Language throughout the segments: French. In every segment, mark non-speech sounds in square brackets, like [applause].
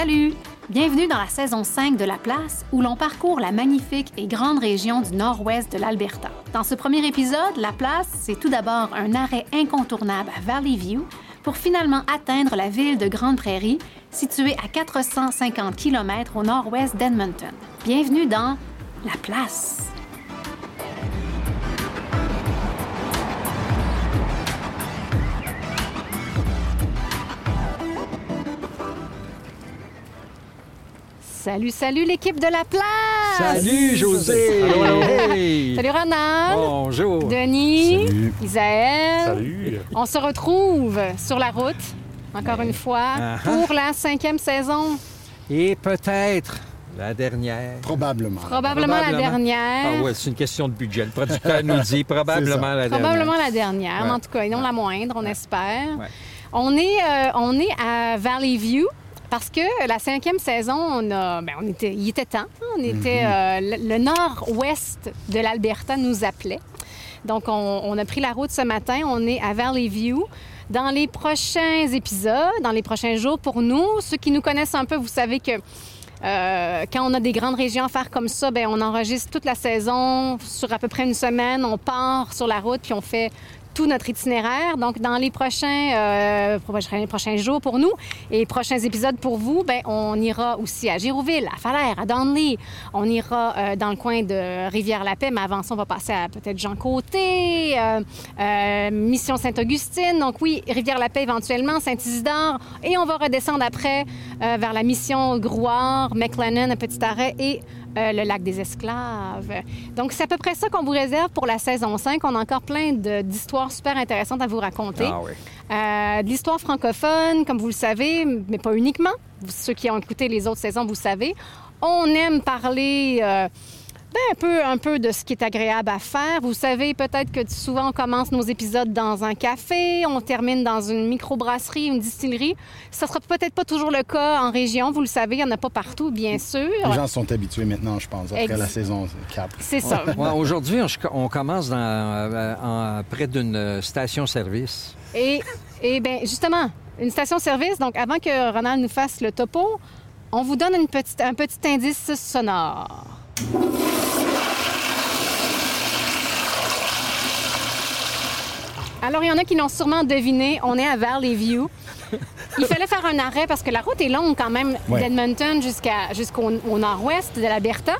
Salut! Bienvenue dans la saison 5 de La Place, où l'on parcourt la magnifique et grande région du nord-ouest de l'Alberta. Dans ce premier épisode, La Place, c'est tout d'abord un arrêt incontournable à Valley View pour finalement atteindre la ville de Grande Prairie, située à 450 km au nord-ouest d'Edmonton. Bienvenue dans La Place. Salut, salut l'équipe de la place! Salut José! Hey! Salut Ronald! Bonjour! Denis! Salut. Isaël! Salut. On se retrouve sur la route, encore une fois, Uh-huh. pour la cinquième saison. Et peut-être la dernière. Probablement. Probablement, la dernière. Ah ouais, c'est une question de budget. Le producteur nous dit probablement la dernière. Probablement la dernière, mais Ouais. en tout cas, et non la moindre, on espère. Ouais. On, est, euh, on est à Valley View. Parce que la cinquième saison, on a, ben, on était, il était temps. hein. On était, euh, le, le nord-ouest de l'Alberta nous appelait. Donc, on, on a pris la route ce matin. On est à Valley View. Dans les prochains épisodes, dans les prochains jours, pour nous, ceux qui nous connaissent un peu, vous savez que euh, quand on a des grandes régions à faire comme ça, ben on enregistre toute la saison sur à peu près une semaine. On part sur la route puis on fait tout notre itinéraire. Donc, dans les prochains, euh, prochains, jours pour nous et prochains épisodes pour vous, ben on ira aussi à Girouville, à Falaire, à Donley. On ira euh, dans le coin de Rivière-la-Paix, mais avant ça, on va passer à peut-être Jean Côté, euh, euh, Mission Sainte-Augustine. Donc, oui, Rivière-la-Paix éventuellement, Saint-Isidore. Et on va redescendre après vers la Mission Grouard, McLennan, un petit arrêt et euh, le lac des Esclaves. Donc, c'est à peu près ça qu'on vous réserve pour la saison 5. On a encore plein d'histoires super intéressantes à vous raconter. Ah oui. Euh, de l'histoire francophone, comme vous le savez, mais pas uniquement. Ceux qui ont écouté les autres saisons, vous savez. On aime parler euh, ben, un, peu, un peu de ce qui est agréable à faire. Vous savez peut-être que souvent on commence nos épisodes dans un café, on termine dans une microbrasserie, une distillerie. Ça sera peut-être pas toujours le cas en région, vous le savez, il n'y en a pas partout, bien sûr. Les gens sont habitués maintenant, je pense, après Ex- la saison 4. C'est ça. Ouais, Aujourd'hui, on, on commence dans, euh, en- près d'une station-service. Et, et bien, justement, une station-service, donc avant que Ronald nous fasse le topo, on vous donne une petite, un petit indice sonore. Alors, il y en a qui l'ont sûrement deviné, on est à Valley View. Il fallait faire un arrêt parce que la route est longue quand même Ouais. d'Edmonton jusqu'au au nord-ouest de l'Alberta.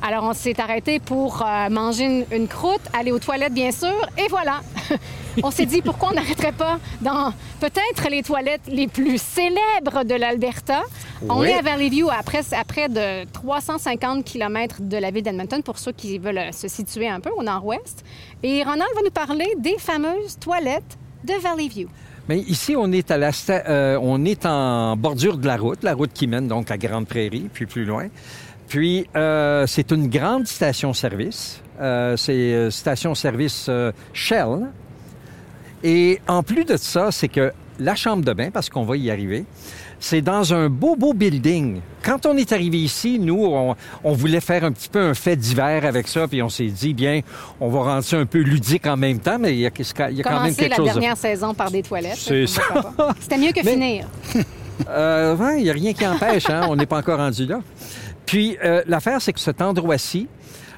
Alors, on s'est arrêté pour euh, manger une, une croûte, aller aux toilettes, bien sûr, et voilà. [laughs] on s'est dit pourquoi on n'arrêterait pas dans peut-être les toilettes les plus célèbres de l'Alberta? On est à Valley View, à près, à près de 350 km de la ville d'Edmonton, pour ceux qui veulent euh, se situer un peu au nord-ouest. Et Ronald va nous parler des fameuses toilettes de Valley View. Mais ici, on est, à la euh, on est en bordure de la route, la route qui mène donc à Grande Prairie, puis plus loin. Puis, euh, c'est une grande station-service. Euh, c'est euh, station-service euh, Shell. Et en plus de ça, c'est que la chambre de bain, parce qu'on va y arriver, c'est dans un beau, beau building. Quand on est arrivé ici, nous, on, on voulait faire un petit peu un fait d'hiver avec ça, puis on s'est dit, bien, on va rendre ça un peu ludique en même temps, mais il y a, il y a quand même Commencer quelque la chose... de- dernière saison par des toilettes. C'est pas. C'était mieux que Mais- finir. [laughs] Euh, ouais, il n'y a rien qui empêche, hein? on n'est pas encore rendu là. Puis, euh, l'affaire, c'est que cet endroit-ci,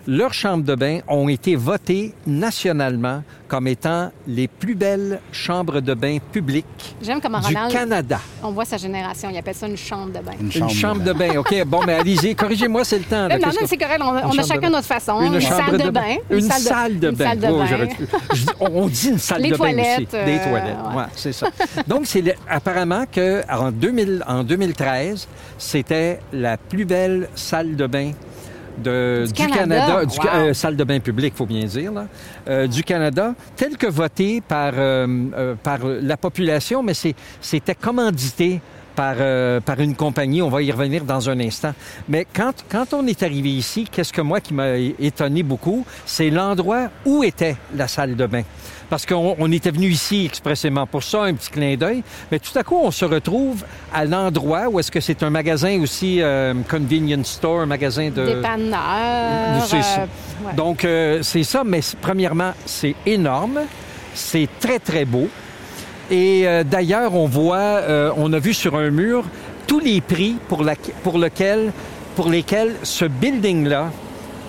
leurs chambres de bain ont été votées nationalement comme étant les plus belles chambres de bain publiques J'aime comment du Ronald, Canada. on voit sa génération, il appelle ça une chambre de bain. Une chambre de bain. OK, bon, mais allez-y, corrigez-moi, c'est le temps. là. Non, non, que- c'est correct, on, a- on a chacun notre façon. Une, chambre salle de, bain. Une, salle de une bain. salle de bain. je on dit une salle Les de bain aussi. toilettes, Des euh, toilettes. ouais. Ouais, c'est ça. Donc, c'est apparemment que en, 2000, en 2013, c'était la plus belle salle de bain de, Du du, Canada. Canada, du, Wow. euh, salle de bain publique, faut bien dire, là, euh, du Canada, telle que votée par, euh, par la population, mais c'est- c'était commandité par, euh, par une compagnie. On va y revenir dans un instant. Mais quand, quand on est arrivé ici, qu'est-ce que moi qui m'a étonné beaucoup, c'est l'endroit où était la salle de bain. Parce qu'on on était venu ici expressément pour ça, un petit clin d'œil. Mais tout à coup, on se retrouve à l'endroit où est-ce que c'est un magasin aussi, euh, convenience store, un magasin de... Dépanneur. C'est ça. euh, ouais. Donc, euh, c'est ça, mais premièrement, c'est énorme, c'est très, très beau. Et euh, d'ailleurs, on voit, euh, on a vu sur un mur tous les prix pour, la, pour, lequel, pour lesquels ce building-là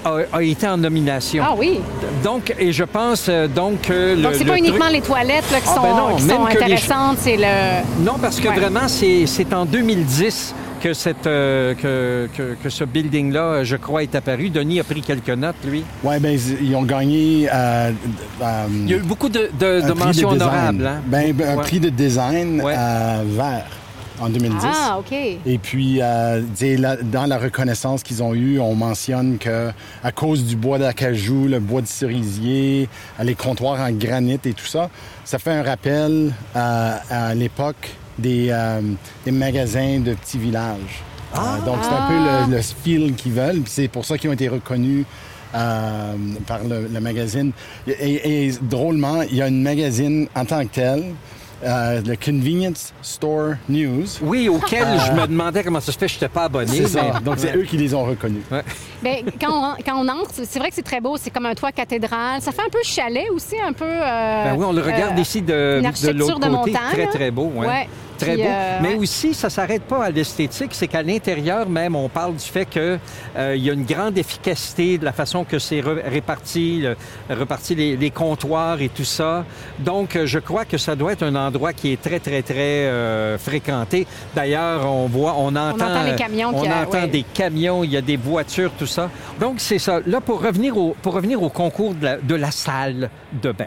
a, a, été en nomination. Ah oui. Donc, et je pense euh, donc que le. Donc, c'est pas uniquement les toilettes là, qui Ah, sont, ben non, qui sont les intéressantes, c'est le. Non, parce que Ouais. vraiment, c'est c'est en 2010 que, cette, euh, que, que, que ce building-là, euh, je crois, est apparu. Denis a pris quelques notes, lui. Ouais, ben, ils ont gagné. euh, euh, Il y a eu beaucoup de, mentions design. honorables. Hein? Ben, ben, un Ouais. prix de design Ouais. euh, vert en 2010. Ah, OK. Et puis, euh, dans la reconnaissance qu'ils ont eue, on mentionne que à cause du bois d'acajou, le bois de cerisier, les comptoirs en granit et tout ça, ça fait un rappel euh, à l'époque des, euh, des magasins de petits villages. Euh, donc, c'est un Ah. peu le, le feel qu'ils veulent. Puis c'est pour ça qu'ils ont été reconnus euh, par le, le magazine. Et, et drôlement, il y a une magazine en tant que tel, euh, le Convenience Store News. Oui, auquel je me demandais comment ça se fait, je n'étais pas abonné. C'est ça. mais- Donc, c'est eux qui les ont reconnus. Ben, quand, on, quand on entre, c'est vrai que c'est très beau. C'est comme un toit cathédrale. Ça fait un peu chalet aussi, un peu. euh, Ben oui, on le regarde euh, ici de, une de l'autre de côté. montagne, Très, très beau. Ouais. Ouais. Très beau. euh, Mais aussi, ça s'arrête pas à l'esthétique, c'est qu'à l'intérieur même, on parle du fait que euh, y a une grande efficacité de la façon que c'est réparti, le- réparti les, les comptoirs et tout ça. Donc, euh, je crois que ça doit être un endroit qui est très, très, très euh, fréquenté. D'ailleurs, on voit, on entend, entend les camions on euh, entend des camions, il y a des voitures, tout ça. Donc, c'est ça. Là, pour revenir au, pour revenir au concours de la, de la salle de bain.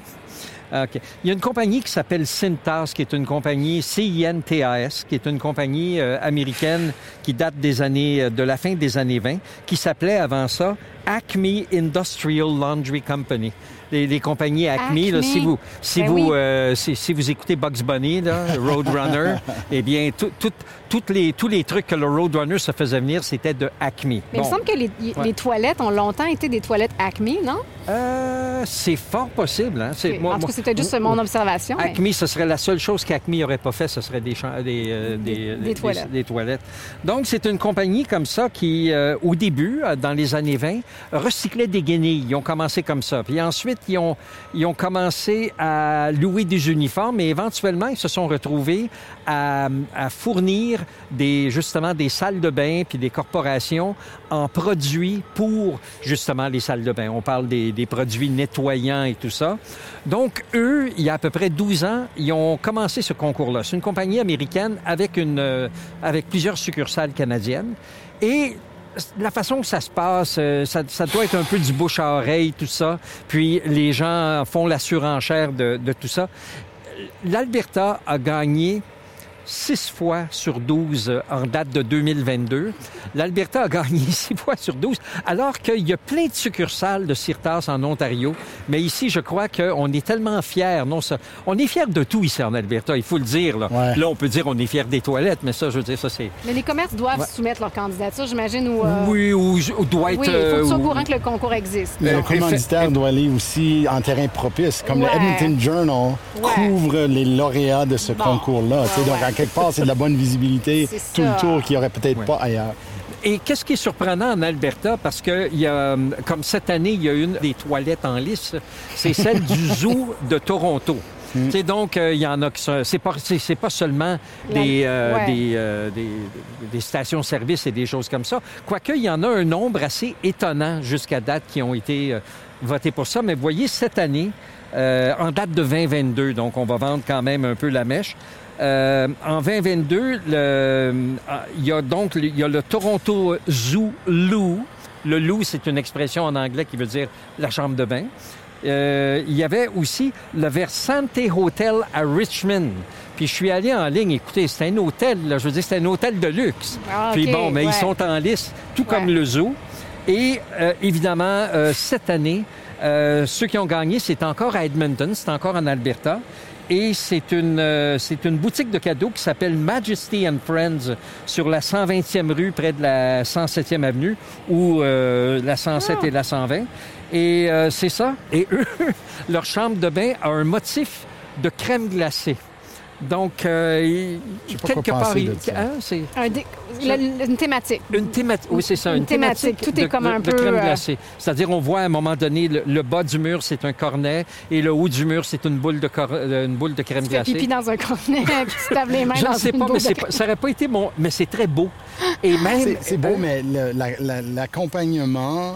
OK. Il y a une compagnie qui s'appelle Cintas, qui est une compagnie C-I-N-T-A-S, qui est une compagnie euh, américaine qui date des années, euh, de la fin des années 20, qui s'appelait avant ça Acme Industrial Laundry Company. Les, les compagnies Acme, là, si vous, si Ben vous, oui. euh, si, si vous écoutez Bugs Bunny, là, Roadrunner, [laughs] eh bien, tout- tout- toutes les, tous les trucs que le Roadrunner se faisait venir, c'était de Acme. Mais il me semble que les, les toilettes ont longtemps été des toilettes Acme, non? Euh, c'est fort possible. Hein? Moi- en tout cas, c'était juste mon observation. mais- Acme, ce serait la seule chose qu'Acme n'aurait pas fait, ce serait des, euh, des, Des toilettes. toilettes. Donc, c'est une compagnie comme ça qui, au début, dans les années 20, recyclait des guenilles. Ils ont commencé comme ça. Puis ensuite, ils ont, commencé à louer des uniformes et éventuellement, ils se sont retrouvés à, fournir des, justement des salles de bain puis des corporations en produits pour justement les salles de bain. On parle des, produits nettoyants et tout ça. Donc, eux, il y a à peu près 12 ans, ils ont commencé ce concours-là. C'est une compagnie américaine avec, euh, avec plusieurs succursales canadiennes. Et la façon que ça se passe, euh, ça, doit être un peu du bouche à oreille, tout ça. Puis les gens font la surenchère de tout ça. L'Alberta a gagné six fois sur 12 en date de 2022. L'Alberta a gagné [laughs] six fois sur 12, alors qu'il y a plein de succursales de Cirtas en Ontario. Mais ici, je crois qu'on est tellement fiers. Non, ça, on est fiers de tout ici en Alberta, il faut le dire. Là, Ouais. là on peut dire on est fiers des toilettes, mais ça, je veux dire, ça, c'est... Mais les commerces doivent Ouais. soumettre leur candidature, j'imagine, ou... euh, Oui, ou, ou doit être... Oui, il faut que tu sois au euh, courant que le concours existe. Mais le commanditaire doit aller aussi en terrain propice, comme Ouais. le Edmonton Journal Ouais. couvre les lauréats de ce Bon. concours-là. Quelque part, c'est de la bonne visibilité tout le tour qu'il n'y aurait peut-être Ouais. pas ailleurs. Et qu'est-ce qui est surprenant en Alberta, parce que il y a, euh, comme cette année, il y a une des toilettes en lice, c'est celle du [laughs] zoo de Toronto. Tu sais, donc, euh, il y en a qui. C'est pas, c'est, pas seulement des, euh, ouais. des, euh, des, des stations-service et des choses comme ça. Quoique, il y en a un nombre assez étonnant jusqu'à date qui ont été euh, votés pour ça. Mais voyez, cette année, euh, en date de 2022, donc on va vendre quand même un peu la mèche. Euh, en 2022, le- euh, il y a donc le- il y a le Toronto Zoo Loo. Le Loo, c'est une expression en anglais qui veut dire la chambre de bain. Euh, il y avait aussi le Versante Hotel à Richmond. Puis je suis allé en ligne. Écoutez, c'est un hôtel, là, je veux dire, c'est un hôtel de luxe. Ah, Puis bon, mais ouais. ils sont en liste, tout comme le zoo. Et euh, évidemment, euh, cette année, ceux qui ont gagné, c'est encore à Edmonton, c'est encore en Alberta. Et c'est une, euh, c'est une boutique de cadeaux qui s'appelle Majesty and Friends sur la 120e rue près de la 107e avenue ou euh, la 107 Ah. et la 120. Et euh, c'est ça. Et eux, [laughs] leur chambre de bain a un motif de crème glacée. Donc, euh, quelque part, il- de ça. hein, c'est Un dé- le- une thématique. une thématique. Oui, c'est ça, Une une, thématique. Tout est de, comme de- un de peu, crème euh, glacée. C'est-à-dire, on voit à un moment donné, le, le bas du mur, c'est un cornet, et le haut du mur, c'est une boule de, cor- euh, une boule de crème Tu fais pipi glacée. dans un cornet, [laughs] puis tu les mains Je dans ne sais une pas, boule mais de c'est pas- ça n'aurait pas été mon... Mais c'est très beau. Et même... C'est- C'est beau, euh, mais le- la- la- l'accompagnement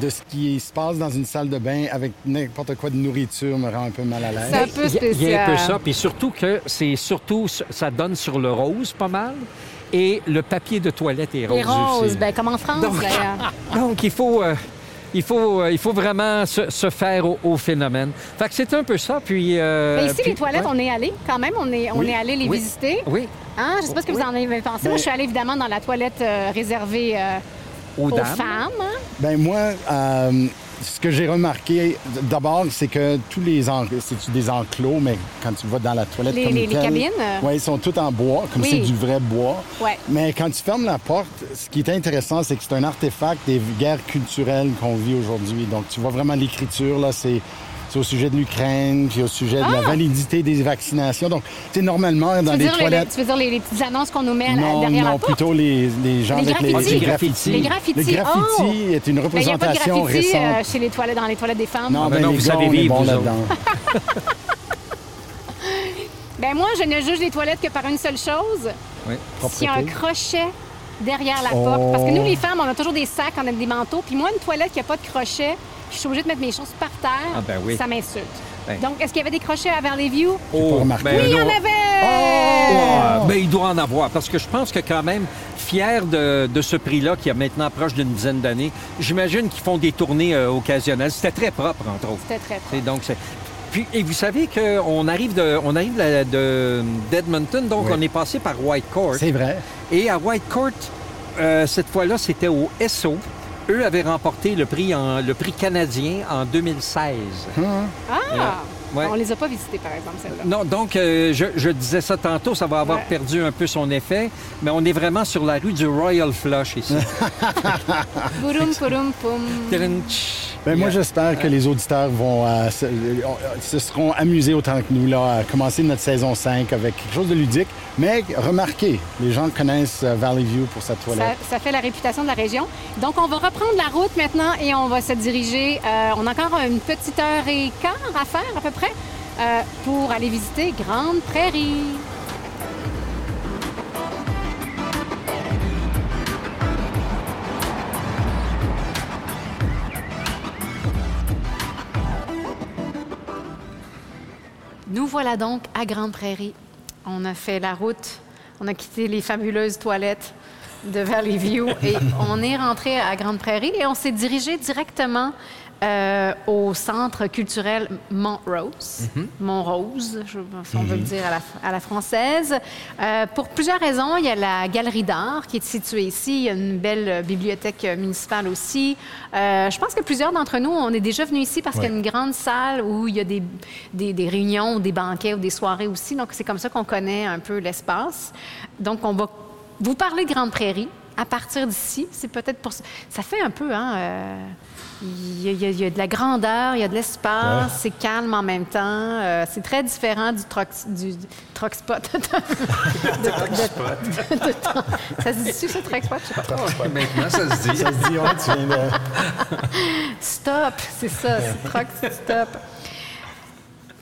de ce qui se passe dans une salle de bain avec n'importe quoi de nourriture me rend un peu mal à l'aise. Ça- un peu Il y a- Il y a un peu spécial. ça, puis surtout que c'est surtout, ça donne sur le rose pas mal, et le papier de toilette est rose Les roses, aussi. ben, comme en France, Donc- d'ailleurs. [laughs] Donc, il faut, euh, il faut, euh, il faut vraiment se, se faire au, au phénomène. Fait que c'est un peu ça, puis... euh, Mais ici, puis- les toilettes, ouais. on est allé quand même. On est, on Oui. est allé les Oui. visiter. Oui, Hein? Je ne sais pas ce que vous en avez pensé. Moi, je suis allée évidemment dans la toilette euh, réservée euh, aux, aux dames. femmes. hein. Ben moi, euh, ce que j'ai remarqué d'abord, c'est que tous les en... c'est des enclos, mais quand tu vas dans la toilette Les- comme les- cabines, ouais, ils sont toutes en bois, comme Oui. c'est du vrai bois. Ouais. Mais quand tu fermes la porte, ce qui est intéressant, c'est que c'est un artefact des guerres culturelles qu'on vit aujourd'hui. Donc tu vois vraiment l'écriture là, c'est au sujet de l'Ukraine, puis au sujet de la Ah! validité des vaccinations. Donc, tu sais, normalement, dans les toilettes... tu veux dire les, les petites annonces qu'on nous met à la- non, derrière non, la porte? plutôt les, les gens Les avec les, graffitis. les graffitis. Les graffitis, Le graffiti oh! est une Ben, Il n'y a pas de représentation graffiti euh, récente. chez les toilettes, dans les toilettes des femmes. Non, Ah, ben ben, vous gars, savez vivre, bons vous là-dedans. [laughs] Ben moi, je ne juge les toilettes que par une seule chose. Oui. S'il y a un crochet derrière la Oh. porte. Parce que nous, les femmes, on a toujours des sacs, on a des manteaux. Puis moi, une toilette qui n'a pas de crochet, je suis obligée de mettre mes choses par terre, Ah, ben oui. ça m'insulte. Ben. Donc, est-ce qu'il y avait des crochets à Valley View? J'ai pas remarqué. ben Oui, il y en avait! Ah, ben, il doit en avoir, parce que je pense que quand même, fier de, de ce prix-là, qui a maintenant proche d'une dizaine d'années, j'imagine qu'ils font des tournées euh, occasionnelles. C'était très propre, entre autres. C'était très propre. C'est donc c'est. Puis, et vous savez qu'on arrive de, on arrive de, de- d'Edmonton, donc Oui. on est passé par White Court. C'est vrai. Et à White Court, euh, cette fois-là, c'était au SO. Eux avaient remporté le prix, en, le prix canadien en 2016. Ah! Ouais. On les a pas visités, par exemple, celle-là. Non, donc, euh, je, je disais ça tantôt, ça va avoir Ouais. perdu un peu son effet, mais on est vraiment sur la rue du Royal Flush ici. [laughs] Pouroum, [laughs] pouroum, poum. Ben, Moi, j'espère que les auditeurs vont euh, se, euh, se seront amusés autant que nous là, à commencer notre saison 5 avec quelque chose de ludique. Mais remarquez, les gens connaissent euh, Valley View pour sa Ça, toilette. ça fait la réputation de la région. Donc, on va reprendre la route maintenant et on va se diriger. euh, on a encore une petite heure et quart à faire, à peu près, euh, pour aller visiter Grande Prairie. Nous voilà donc à Grande Prairie. On a fait la route, on a quitté les fabuleuses toilettes de Valley View et [laughs] on est rentré à Grande Prairie et on s'est dirigé directement euh, au centre culturel Montrose, Montrose, je- si on veut le dire à la, à la française. Euh, pour plusieurs raisons, il y a la galerie d'art qui est située ici, il y a une belle bibliothèque municipale aussi. Euh, je pense que plusieurs d'entre nous, on est déjà venus ici parce qu'il y a une grande salle où il y a des, des, des réunions, des banquets ou des soirées aussi. Donc, c'est comme ça qu'on connaît un peu l'espace. Donc, on va vous parler de Grande Prairie à partir d'ici. C'est peut-être pour ça. Ça fait un peu, hein? euh, il y, a, il y de la grandeur, il y a de l'espace, c'est calme en même temps. euh, c'est très différent du truck, du, du truck spot. [laughs] De- de- de- de- ça se dit-tu, ça, truck spot? Je sais pas. Maintenant, ça se dit. Ça se dit, ouais, tu viens de... Stop, c'est ça, c'est truck stop.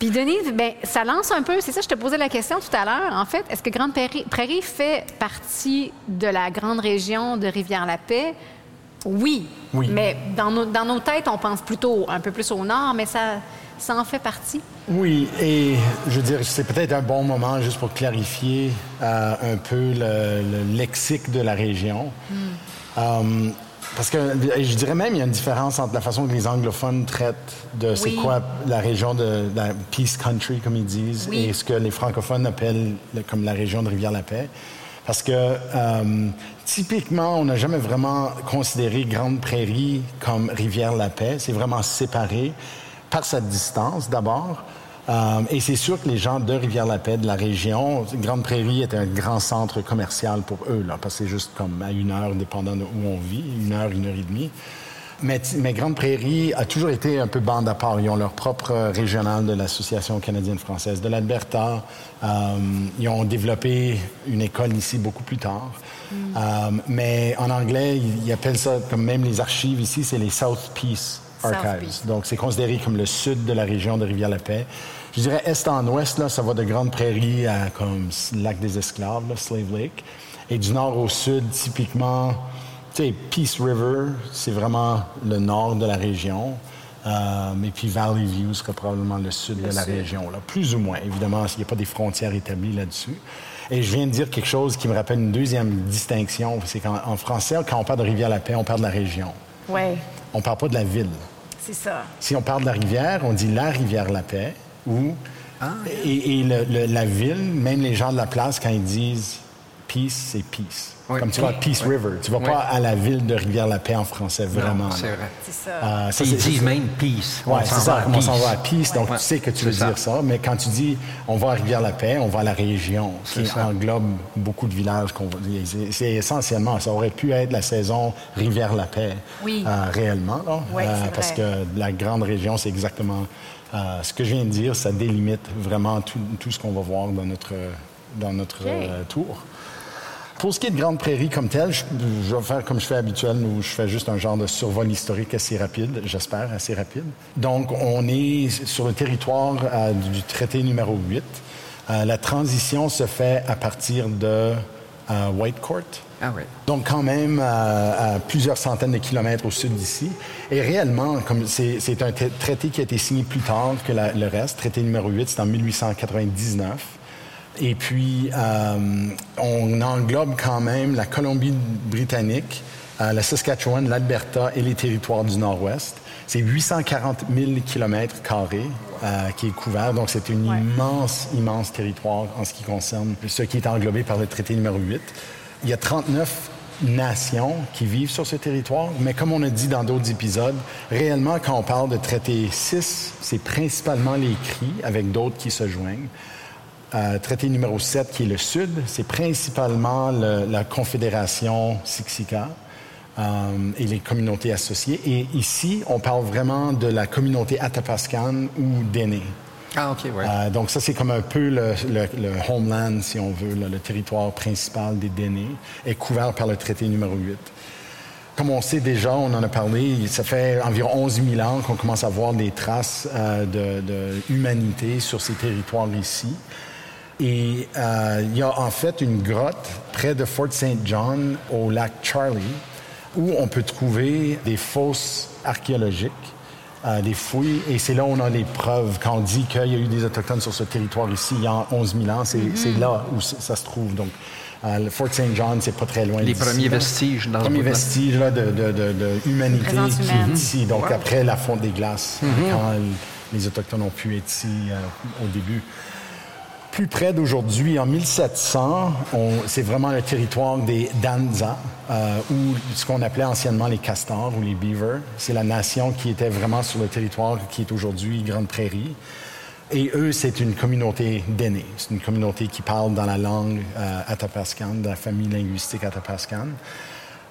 Puis Denis, ben, ça lance un peu, c'est ça, je te posais la question tout à l'heure. En fait, est-ce que Grande Prairie, fait partie de la grande région de Rivière-la-Paix? Oui. Oui. Mais dans nos, dans nos têtes, on pense plutôt un peu plus au nord, mais ça, ça en fait partie. Oui, et je veux dire, c'est peut-être un bon moment juste pour clarifier euh, un peu le, le lexique de la région. Euh, parce que je dirais même il y a une différence entre la façon que les anglophones traitent de c'est Oui. quoi la région de, de la Peace Country, comme ils disent, Oui. et ce que les francophones appellent le- comme la région de Rivière-la-Paix. Parce que euh, typiquement, on n'a jamais vraiment considéré Grande Prairie comme Rivière-la-Paix. C'est vraiment séparé par sa distance d'abord. Euh, et c'est sûr que les gens de Rivière-la-Paix, de la région, Grande Prairie est un grand centre commercial pour eux, là, parce que c'est juste comme à une heure, dépendant de où on vit, une heure, une heure et demie. Mais, Grande Prairie a toujours été un peu bande à part. Ils ont leur propre euh, régional de l'Association canadienne-française de l'Alberta. Euh, ils ont développé une école ici beaucoup plus tard. Euh, mais en anglais, ils, ils appellent ça, comme même les archives ici, c'est les South Peace South Archives. Peace. Donc, c'est considéré comme le sud de la région de Rivière-la-Paix. Je dirais est en ouest, là, ça va de Grande Prairie à comme Lac des Esclaves, là, Slave Lake. Et du nord au sud, typiquement, tu sais, Peace River, c'est vraiment le nord de la région. Euh, et puis Valley View serait probablement le sud de la région, là, plus ou moins. Évidemment, il n'y a pas des frontières établies là-dessus. Et je viens de dire quelque chose qui me rappelle une deuxième distinction. C'est qu'en en français, quand on parle de Rivière-la-Paix, on parle de la région. Oui, On ne parle pas de la ville. c'est ça. Si on parle de la rivière, on dit la rivière Ou et, et le- le- la ville, même les gens de la place quand ils disent peace, c'est peace. Oui. Comme tu vas à Peace Oui. River, tu vas Oui. pas à la ville de Rivière-la-Paix en français vraiment. C'est vrai. C'est ça. Euh, ça, Ils disent même peace. On c'est ça. On s'en peace. va à Peace, donc Ouais. tu sais que tu veux dire ça. Mais quand tu dis on va à Rivière-la-Paix, on va à la région, qui ça. englobe beaucoup de villages. qu'on c'est- essentiellement, ça aurait pu être la saison Rivière-la-Paix Oui. euh, réellement, là, Oui, c'est parce que la grande région, c'est exactement euh, ce que je viens de dire. Ça délimite vraiment tout, tout ce qu'on va voir dans notre dans notre euh, tour. Pour ce qui est de Grande Prairie comme telle, je, je vais faire comme je fais habituel, où je fais juste un genre de survol historique assez rapide, j'espère assez rapide. Donc, on est sur le territoire euh, du traité numéro 8. Euh, la transition se fait à partir de Whitecourt. Ah oui. Donc, quand même, euh, à plusieurs centaines de kilomètres au sud d'ici. Et réellement, comme c'est un tra- traité qui a été signé plus tard que la- le reste. Traité numéro 8, c'est en 1899. Et puis, euh, on englobe quand même la Colombie-Britannique, euh, la Saskatchewan, l'Alberta et les territoires du Nord-Ouest. C'est 840 000 kilomètres carrés euh, qui est couvert. Donc, c'est un Ouais. immense, immense territoire en ce qui concerne ce qui est englobé par le traité numéro 8. Il y a 39 nations qui vivent sur ce territoire, mais comme on a dit dans d'autres épisodes, réellement, quand on parle de traité 6, c'est principalement les Cris avec d'autres qui se joignent. Euh, traité numéro 7, qui est le Sud, c'est principalement le- la Confédération Siksika euh, et les communautés associées. Et ici, on parle vraiment de la communauté Atapascan ou Déné. Ah. Euh, donc ça, c'est comme un peu le, homeland, si on veut, le territoire principal des Dénés, est couvert par le traité numéro 8. Comme on sait déjà, on en a parlé, ça fait environ 11 000 ans qu'on commence à voir des traces euh, sur ces territoires ici. Et euh, il y a en fait une grotte près de Fort St. John au lac Charlie où on peut trouver des fosses archéologiques, euh, des fouilles, et c'est là où on a les preuves. Quand on dit qu'il y a eu des Autochtones sur ce territoire ici il y a 11 000 ans, c'est là où ça se trouve. Donc, euh, le Fort St. John, c'est pas très loin Les premiers là. vestiges dans Les premiers vestiges là, de, de, de, de humanité qui est ici. Donc, après la fonte des glaces, quand les Autochtones ont pu être ici euh, au début. Plus près d'aujourd'hui, en 1700, on- c'est vraiment le territoire des Danza, euh, ou ce qu'on appelait anciennement les castors ou les beavers. C'est la nation qui était vraiment sur le territoire qui est aujourd'hui Grande Prairie. Et eux, c'est une communauté d'aînés. C'est une communauté qui parle dans la langue euh, Atapascan, de la famille linguistique Atapascan.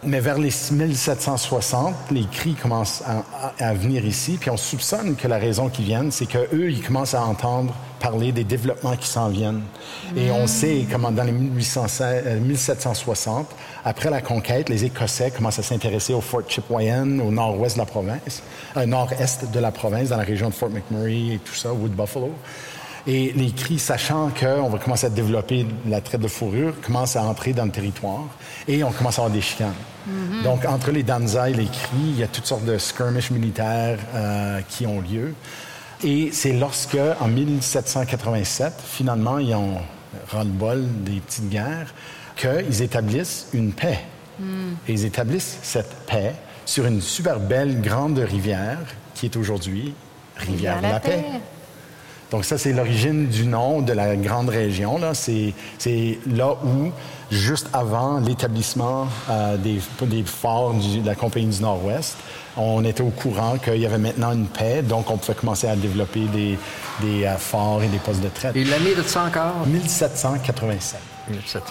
Mais vers les 1760, les cris commencent à, à- à venir ici, puis on soupçonne que la raison qu'ils viennent, c'est qu'eux, ils commencent à entendre parler des développements qui s'en viennent. Et on sait comment dans les 1816, euh, 1760, après la conquête, les Écossais commencent à s'intéresser au Fort Chipewyan, au nord-ouest de la province, euh, nord-est de la province, dans la région de Fort McMurray et tout ça, Wood Buffalo. Et les cris, sachant qu'on va commencer à développer la traite de fourrure, commencent à entrer dans le territoire et on commence à avoir des chicanes. Donc, entre les Danza et les cris, il y a toutes sortes de skirmishes militaires euh, qui ont lieu. Et c'est lorsque, en 1787, finalement, ils ont ras-le-bol des petites guerres, qu'ils établissent une paix. Et ils établissent cette paix sur une super belle grande rivière qui est aujourd'hui Rivière-la-Paix. Donc ça, c'est l'origine du nom de la grande région. Là. C'est, c'est là où, juste avant l'établissement euh, des, des forts du- de la Compagnie du Nord-Ouest, On était au courant qu'il y avait maintenant une paix, donc on pouvait commencer à développer des, des euh, forts et des postes de traite. Et l'année de ça encore? 1787.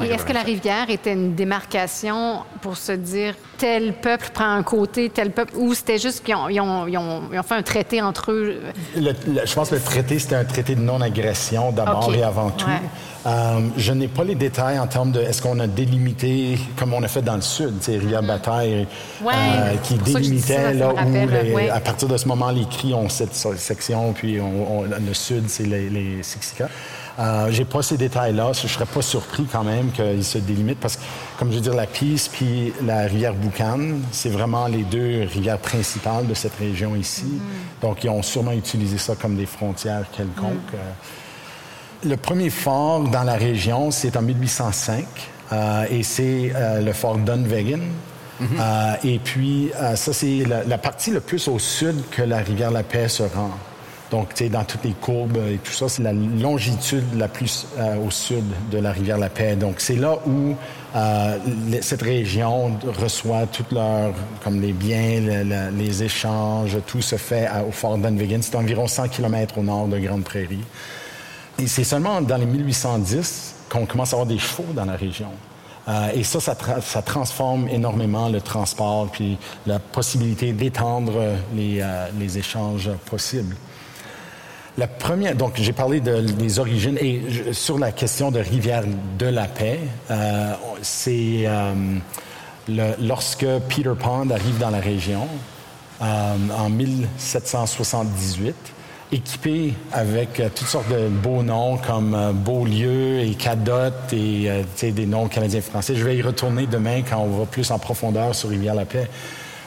Et est-ce que la rivière était une démarcation pour se dire tel peuple prend un côté, tel peuple, ou c'était juste qu'ils ont, ils ont, ils ont, ils ont fait un traité entre eux? Le- le- je pense que le traité, c'était un traité de non-agression d'abord et avant tout. Ouais. Euh, je n'ai pas les détails en termes de est-ce qu'on a délimité, comme on a fait dans le sud, Rivière-Bataille, Mm-hmm. Ouais, qui ça ça, délimitait là où, rappelle, les- ouais. à partir de ce moment, les cris ont cette section, puis on- on- le sud, c'est les, les Siksika. Euh, j'ai pas ces détails-là. Je serais pas surpris quand même qu'ils se délimitent parce que, comme je veux dire, la Pisse puis la rivière Boucan, c'est vraiment les deux rivières principales de cette région ici. Mm-hmm. Donc, ils ont sûrement utilisé ça comme des frontières quelconques. Mm. Euh, Le premier fort dans la région, c'est en 1805 euh, et c'est euh, le fort Dunvegan. Euh, et puis, ça, c'est la, la partie le plus au sud que la rivière La Paix se rend. Donc, tu sais, dans toutes les courbes et tout ça, c'est la longitude la plus euh, au sud de la rivière La Paix. Donc, c'est là où euh, cette région reçoit toutes leurs, comme les biens, le- le- les échanges, tout se fait au fort Dunvegan. C'est environ 100 km au nord de Grande Prairie. Et c'est seulement dans les 1810 qu'on commence à avoir des chevaux dans la région. Euh, et ça, ça, tra- ça transforme énormément le transport puis la possibilité d'étendre les échanges possibles. La première, donc j'ai parlé de, des origines et sur la question de rivière de la paix, euh, c'est euh, lorsque Peter Pond arrive dans la région euh, en 1778, équipé avec toutes sortes de beaux noms comme Beaulieu et Cadotte et des noms canadiens français. Je vais y retourner demain quand on va plus en profondeur sur Rivière-la-Paix.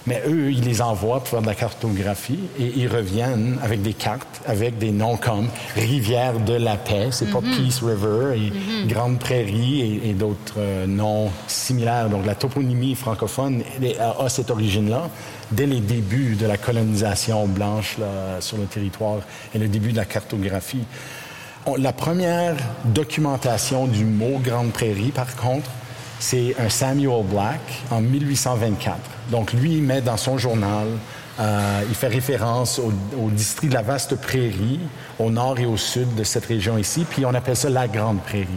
Mais eux, ils les envoient pour faire de la cartographie et ils reviennent avec des cartes, avec des noms comme Rivière de la Paix, c'est pas Peace River, et Grande Prairie et, et d'autres euh, noms similaires. Donc la toponymie francophone a, a cette origine-là dès les débuts de la colonisation blanche là, sur le territoire et le début de la cartographie. On- la première documentation du mot Grande Prairie, par contre, c'est un Samuel Black en 1824. Donc, lui, il met dans son journal, euh, il fait référence au, au district de la vaste prairie, au nord et au sud de cette région ici, puis on appelle ça la Grande Prairie.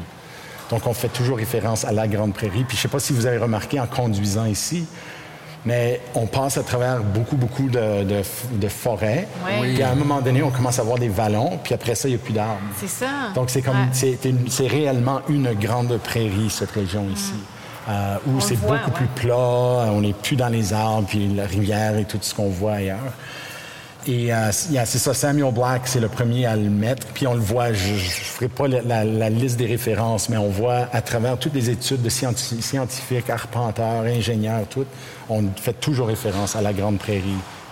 Donc, on fait toujours référence à la Grande Prairie. Puis, je ne sais pas si vous avez remarqué en conduisant ici, mais on passe à travers beaucoup, beaucoup de, de, de forêts. Oui. Puis, à un moment donné, on commence à voir des vallons, puis après ça, il n'y a plus d'arbres. C'est ça. Donc, c'est comme, Ouais. c'est réellement une grande prairie, cette région ici, euh, où c'est beaucoup ouais. plus plat, on n'est plus dans les arbres, puis la rivière et tout ce qu'on voit ailleurs. Et euh, c'est ça, Samuel Black, c'est le premier à le mettre. Puis on le voit, je ne ferai pas la, la- la liste des références, mais on voit à travers toutes les études de scienti- scientifiques, arpenteurs, ingénieurs, tout, on fait toujours référence à la Grande Prairie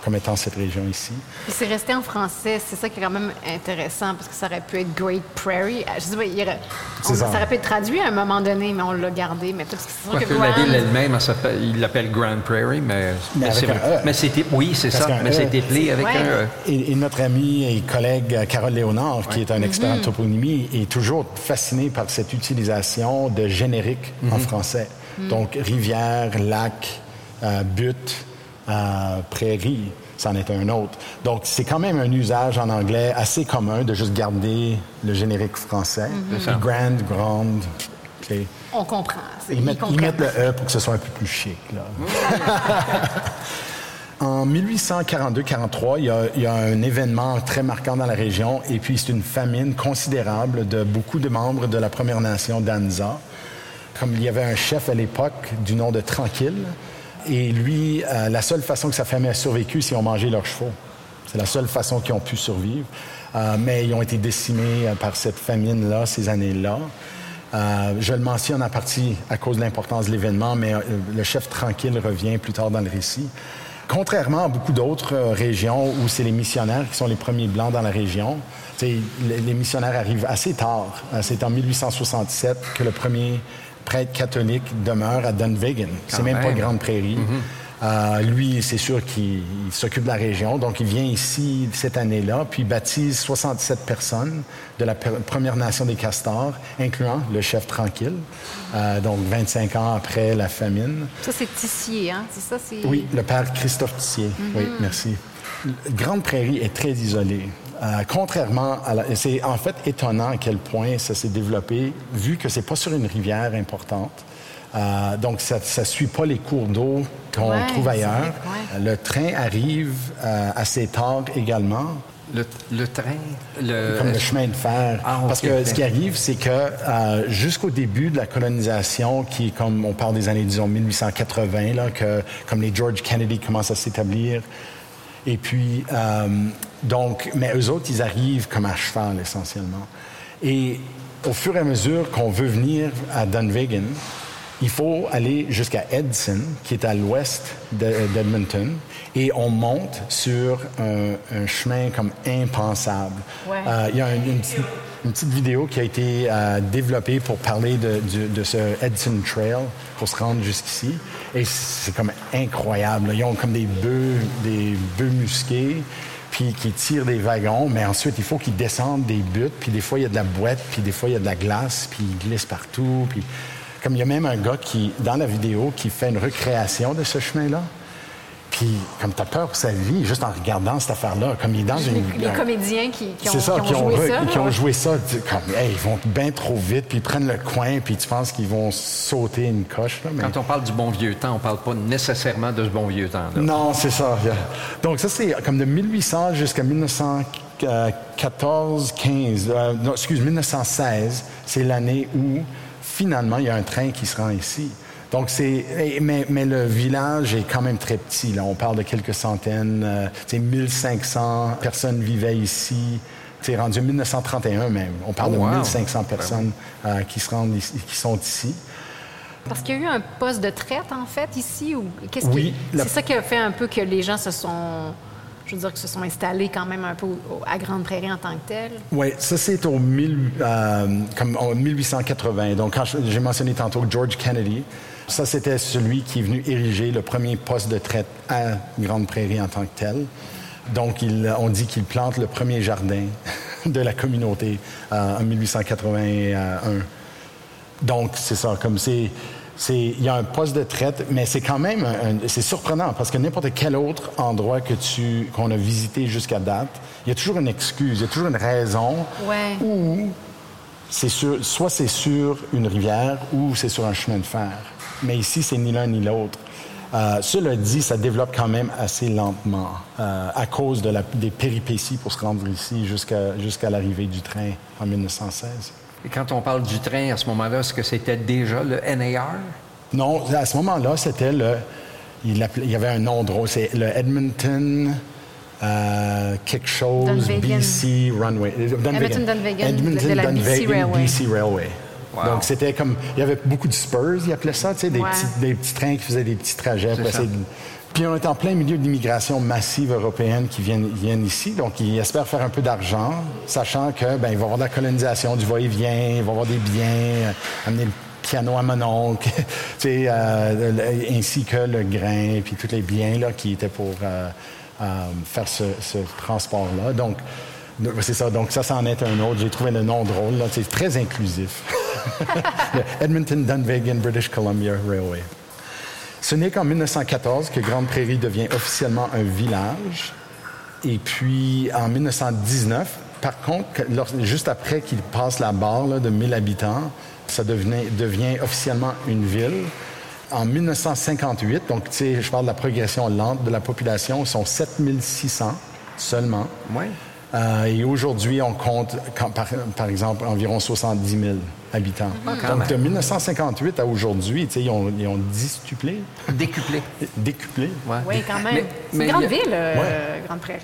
comme étant cette région ici. Puis c'est resté en français, c'est ça qui est quand même intéressant parce que ça aurait pu être Great Prairie. Je sais pas, il aurait- on- ça. ça aurait pu être traduit à un moment donné, mais on l'a gardé. Mais parce que c'est sûr Quoique que la ville elle-même, il l'appelle Grand Prairie, mais, mais, E. mais c'est- oui, c'est Parce ça, mais E. c'est éplé avec Ouais. un E. Et, et notre ami et collègue euh, Carole Léonard, qui est un expert en toponymie, est toujours fasciné par cette utilisation de générique en français. Donc, rivière, lac, euh, butte, euh, prairie, c'en est un autre. Donc, c'est quand même un usage en anglais assez commun de juste garder le générique français. Puis grand, grande. c'est- On comprend. ils mettent, ils comprennent. mettent le E pour que ce soit un peu plus chic. Là. [laughs] en 1842-43, il, il y a un événement très marquant dans la région et puis c'est une famine considérable de beaucoup de membres de la Première Nation d'Anza. Comme il y avait un chef à l'époque du nom de Tranquille et lui, euh, la seule façon que sa famille a survécu, c'est qu'ils ont mangé leurs chevaux. C'est la seule façon qu'ils ont pu survivre. Euh, mais ils ont été décimés euh, par cette famine-là, ces années-là. Je le mentionne en partie à cause de l'importance de l'événement, mais le chef tranquille revient plus tard dans le récit. Contrairement à beaucoup d'autres régions où c'est les missionnaires qui sont les premiers blancs dans la région, les, les missionnaires arrivent assez tard. C'est en 1867 que le premier prêtre catholique demeure à Dunvegan. C'est même, pas même. Grande Prairie. Euh, lui, c'est sûr qu'il s'occupe de la région, donc il vient ici cette année-là, puis baptise 67 personnes de la Première Nation des Castors, incluant le chef tranquille, euh, donc 25 ans après la famine. Ça, c'est Tissier, hein? C'est ça? Oui, le père Christophe Tissier. Oui, mhm. merci. Grande Prairie est très isolée. Euh, contrairement à la... C'est en fait étonnant à quel point ça s'est développé, vu que c'est pas sur une rivière importante. Euh, donc, ça ne suit pas les cours d'eau qu'on trouve ailleurs. Le train arrive euh, assez tard également. Le, train, le... Comme le chemin de fer. Ah, Parce que ce qui arrive, c'est que euh, jusqu'au début de la colonisation, qui comme on parle des années, disons, 1880, là, que comme les George Kennedy commencent à s'établir, et puis, donc, mais eux autres, ils arrivent comme à cheval, essentiellement. Et au fur et à mesure qu'on veut venir à Dunvegan, il faut aller jusqu'à Edson, qui est à l'ouest d'Edmonton, et on monte sur un, chemin comme impensable. Euh, il y a une, petite, vidéo qui a été euh, développée pour parler de, ce Edson Trail pour se rendre jusqu'ici. Et c'est comme incroyable. Ils ont comme des bœufs, des bœufs musqués puis qui tirent des wagons, mais ensuite, il faut qu'ils descendent des buttes, puis des fois, il y a de la boîte, puis des fois, il y a de la glace, puis ils glissent partout, puis comme il y a même un gars qui, dans la vidéo, qui fait une recréation de ce chemin-là. Puis, comme tu as peur pour sa vie, juste en regardant cette affaire-là, comme il est dans une. Les comédiens qui, ont, ça, qui, ont, joué ça. Qui ont joué ça. Comme, ils vont bien trop vite, puis ils prennent le coin, puis tu penses qu'ils vont sauter une coche. Là, Quand on parle du bon vieux temps, on parle pas nécessairement de ce bon vieux temps. Là. Non, c'est ça. Donc, ça, c'est comme de 1800 jusqu'à 1914, 15, euh, non, excuse, 1916, c'est l'année où finalement, il y a un train qui se rend ici. Donc, c'est. Mais, mais, le village est quand même très petit. Là. On parle de quelques centaines. Euh, c'est 1500 personnes vivaient ici. C'est rendu 1931 même. On parle de 1500 ben personnes euh, qui, se rendent qui sont ici. Parce qu'il y a eu un poste de traite, en fait, ici? Ou... Qu'est-ce oui. C'est ça qui a fait un peu que les gens se sont je veux dire, que se sont installés quand même un peu à Grande Prairie en tant que tel? Oui, ça c'est au euh, comme en 1880. Donc, quand j'ai mentionné tantôt George Kennedy, ça c'était celui qui est venu ériger le premier poste de traite à Grande Prairie en tant que tel. Donc, on dit qu'il plante le premier jardin de la communauté euh, en 1881. Donc, c'est ça, comme c'est il y a un poste de traite, mais c'est quand même, c'est surprenant parce que n'importe quel autre endroit que tu, qu'on a visité jusqu'à date, il y a toujours une excuse, il y a toujours une raison. Ouais. Ou c'est sur, soit c'est sur une rivière ou c'est sur un chemin de fer. Mais ici, c'est ni l'un ni l'autre. Euh, cela dit, ça développe quand même assez lentement euh, à cause de la, des péripéties pour se rendre ici jusqu'à l'arrivée du train en 1916. Et quand on parle du train à ce moment-là, est-ce que c'était déjà le NAR? Non, à ce moment-là, c'était le. Il, y avait un nom drôle. C'est le Edmonton. Euh, quelque chose, BC Runway. Edmonton Dunvegan, Edmonton de la BC Railway. BC Railway. Donc, c'était comme. Il y avait beaucoup de Spurs, ils appelaient ça, tu sais, des, petits, des petits trains qui faisaient des petits trajets. Puis on est en plein milieu d'immigration massive européenne qui viennent, viennent ici, donc ils espèrent faire un peu d'argent, sachant que ben il va y avoir de la colonisation, du va-et-vient, il va y avoir des biens, euh, amener le piano à mon oncle, [laughs] euh, ainsi que le grain, puis tous les biens là, qui étaient pour euh, faire ce, transport-là. Donc, c'est ça. Donc, ça, c'en est un autre. J'ai trouvé le nom drôle. C'est très inclusif. [laughs] Edmonton Dunvegan British Columbia Railway. Ce n'est qu'en 1914 que Grande Prairie devient officiellement un village. Et puis en 1919, par contre, juste après qu'il passe la barre de 1000 habitants, ça devient officiellement une ville. En 1958, donc tu sais, je parle de la progression lente de la population, sont 7600 seulement. Ouais. Euh, et aujourd'hui, on compte, par, par, exemple, environ 70 000 habitants. Ah, Donc, de 1958 à aujourd'hui, ils ont, ils ont discuplé. Décuplé. Décuplé. Oui, quand même. C'est une grande ville, euh, Grande Prairie.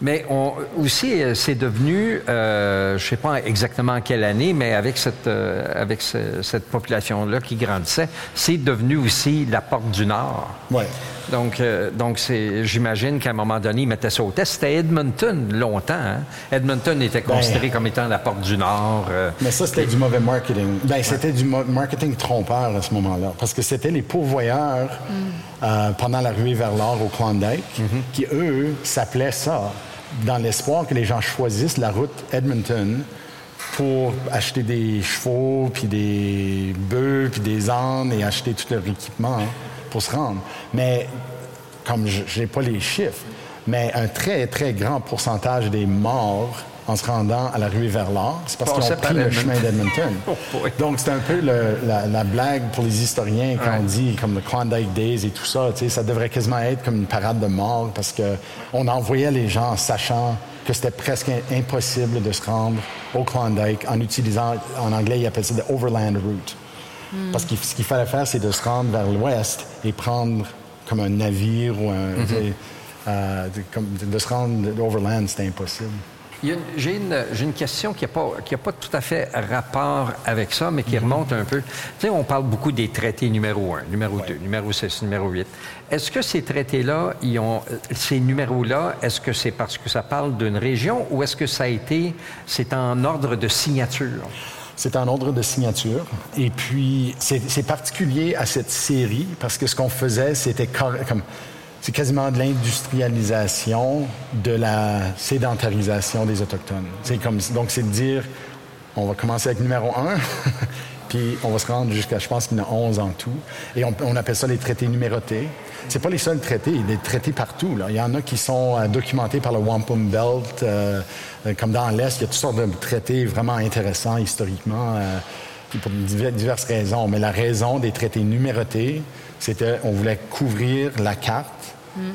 Mais on, aussi, euh, c'est devenu, euh, je ne sais pas exactement en quelle année, mais avec cette, avec cette population-là qui grandissait, c'est devenu aussi la porte du Nord. Oui. Donc, donc c'est, j'imagine qu'à un moment donné, ils mettaient ça au test. C'était Edmonton longtemps. Hein. Edmonton était considéré ben. comme étant la porte du Nord. mais ça, c'était du mauvais marketing marketing. Ben, c'était du marketing trompeur à ce moment-là, parce que c'était les pourvoyeurs euh, pendant la ruée vers l'or au Klondike qui, eux, s'appelaient ça dans l'espoir que les gens choisissent la route Edmonton pour acheter des chevaux, puis des bœufs, puis des ânes et acheter tout leur équipement hein, pour se rendre. Mais comme je n'ai pas les chiffres, mais un très, très grand pourcentage des morts en se rendant à la ruée vers l'or, c'est parce qu'ils ont pris le chemin d'Edmonton. [laughs] Oh. Donc, c'est un peu le- la, la blague pour les historiens quand on dit comme le Klondike Days et tout ça. tu sais, Ça devrait quasiment être comme une parade de mort parce que on envoyait les gens en sachant que c'était presque im- impossible de se rendre au Klondike en utilisant, en anglais, ils appellent ça the overland route. Parce que ce qu'il fallait faire, c'est de se rendre vers l'ouest et prendre comme un navire ou un. sais, euh, de, comme- de se rendre overland, c'était impossible. J'ai une, question qui n'a pas, tout à fait rapport avec ça, mais qui remonte un peu. Tu sais, on parle beaucoup des traités numéro 1, numéro 2, numéro 6, numéro 8. Est-ce que ces traités-là, ces numéros-là, est-ce que c'est parce que ça parle d'une région ou est-ce que ça a été, c'est en ordre de signature? C'est en ordre de signature. Et puis, c'est particulier à cette série parce que ce qu'on faisait, c'était comme. C'est quasiment de l'industrialisation de la sédentarisation des Autochtones. Donc, c'est de dire, on va commencer avec numéro un, [laughs] puis on va se rendre jusqu'à, je pense qu'il y en a 11 en tout. Et on, appelle ça les traités numérotés. C'est pas les seuls traités, il y a des traités partout. Il y en a qui sont euh, documentés par le Wampum Belt, euh, euh, comme dans l'Est. Il y a toutes sortes de traités vraiment intéressants historiquement, pour diver- diverses raisons. Mais la raison des traités numérotés, c'était on voulait couvrir la carte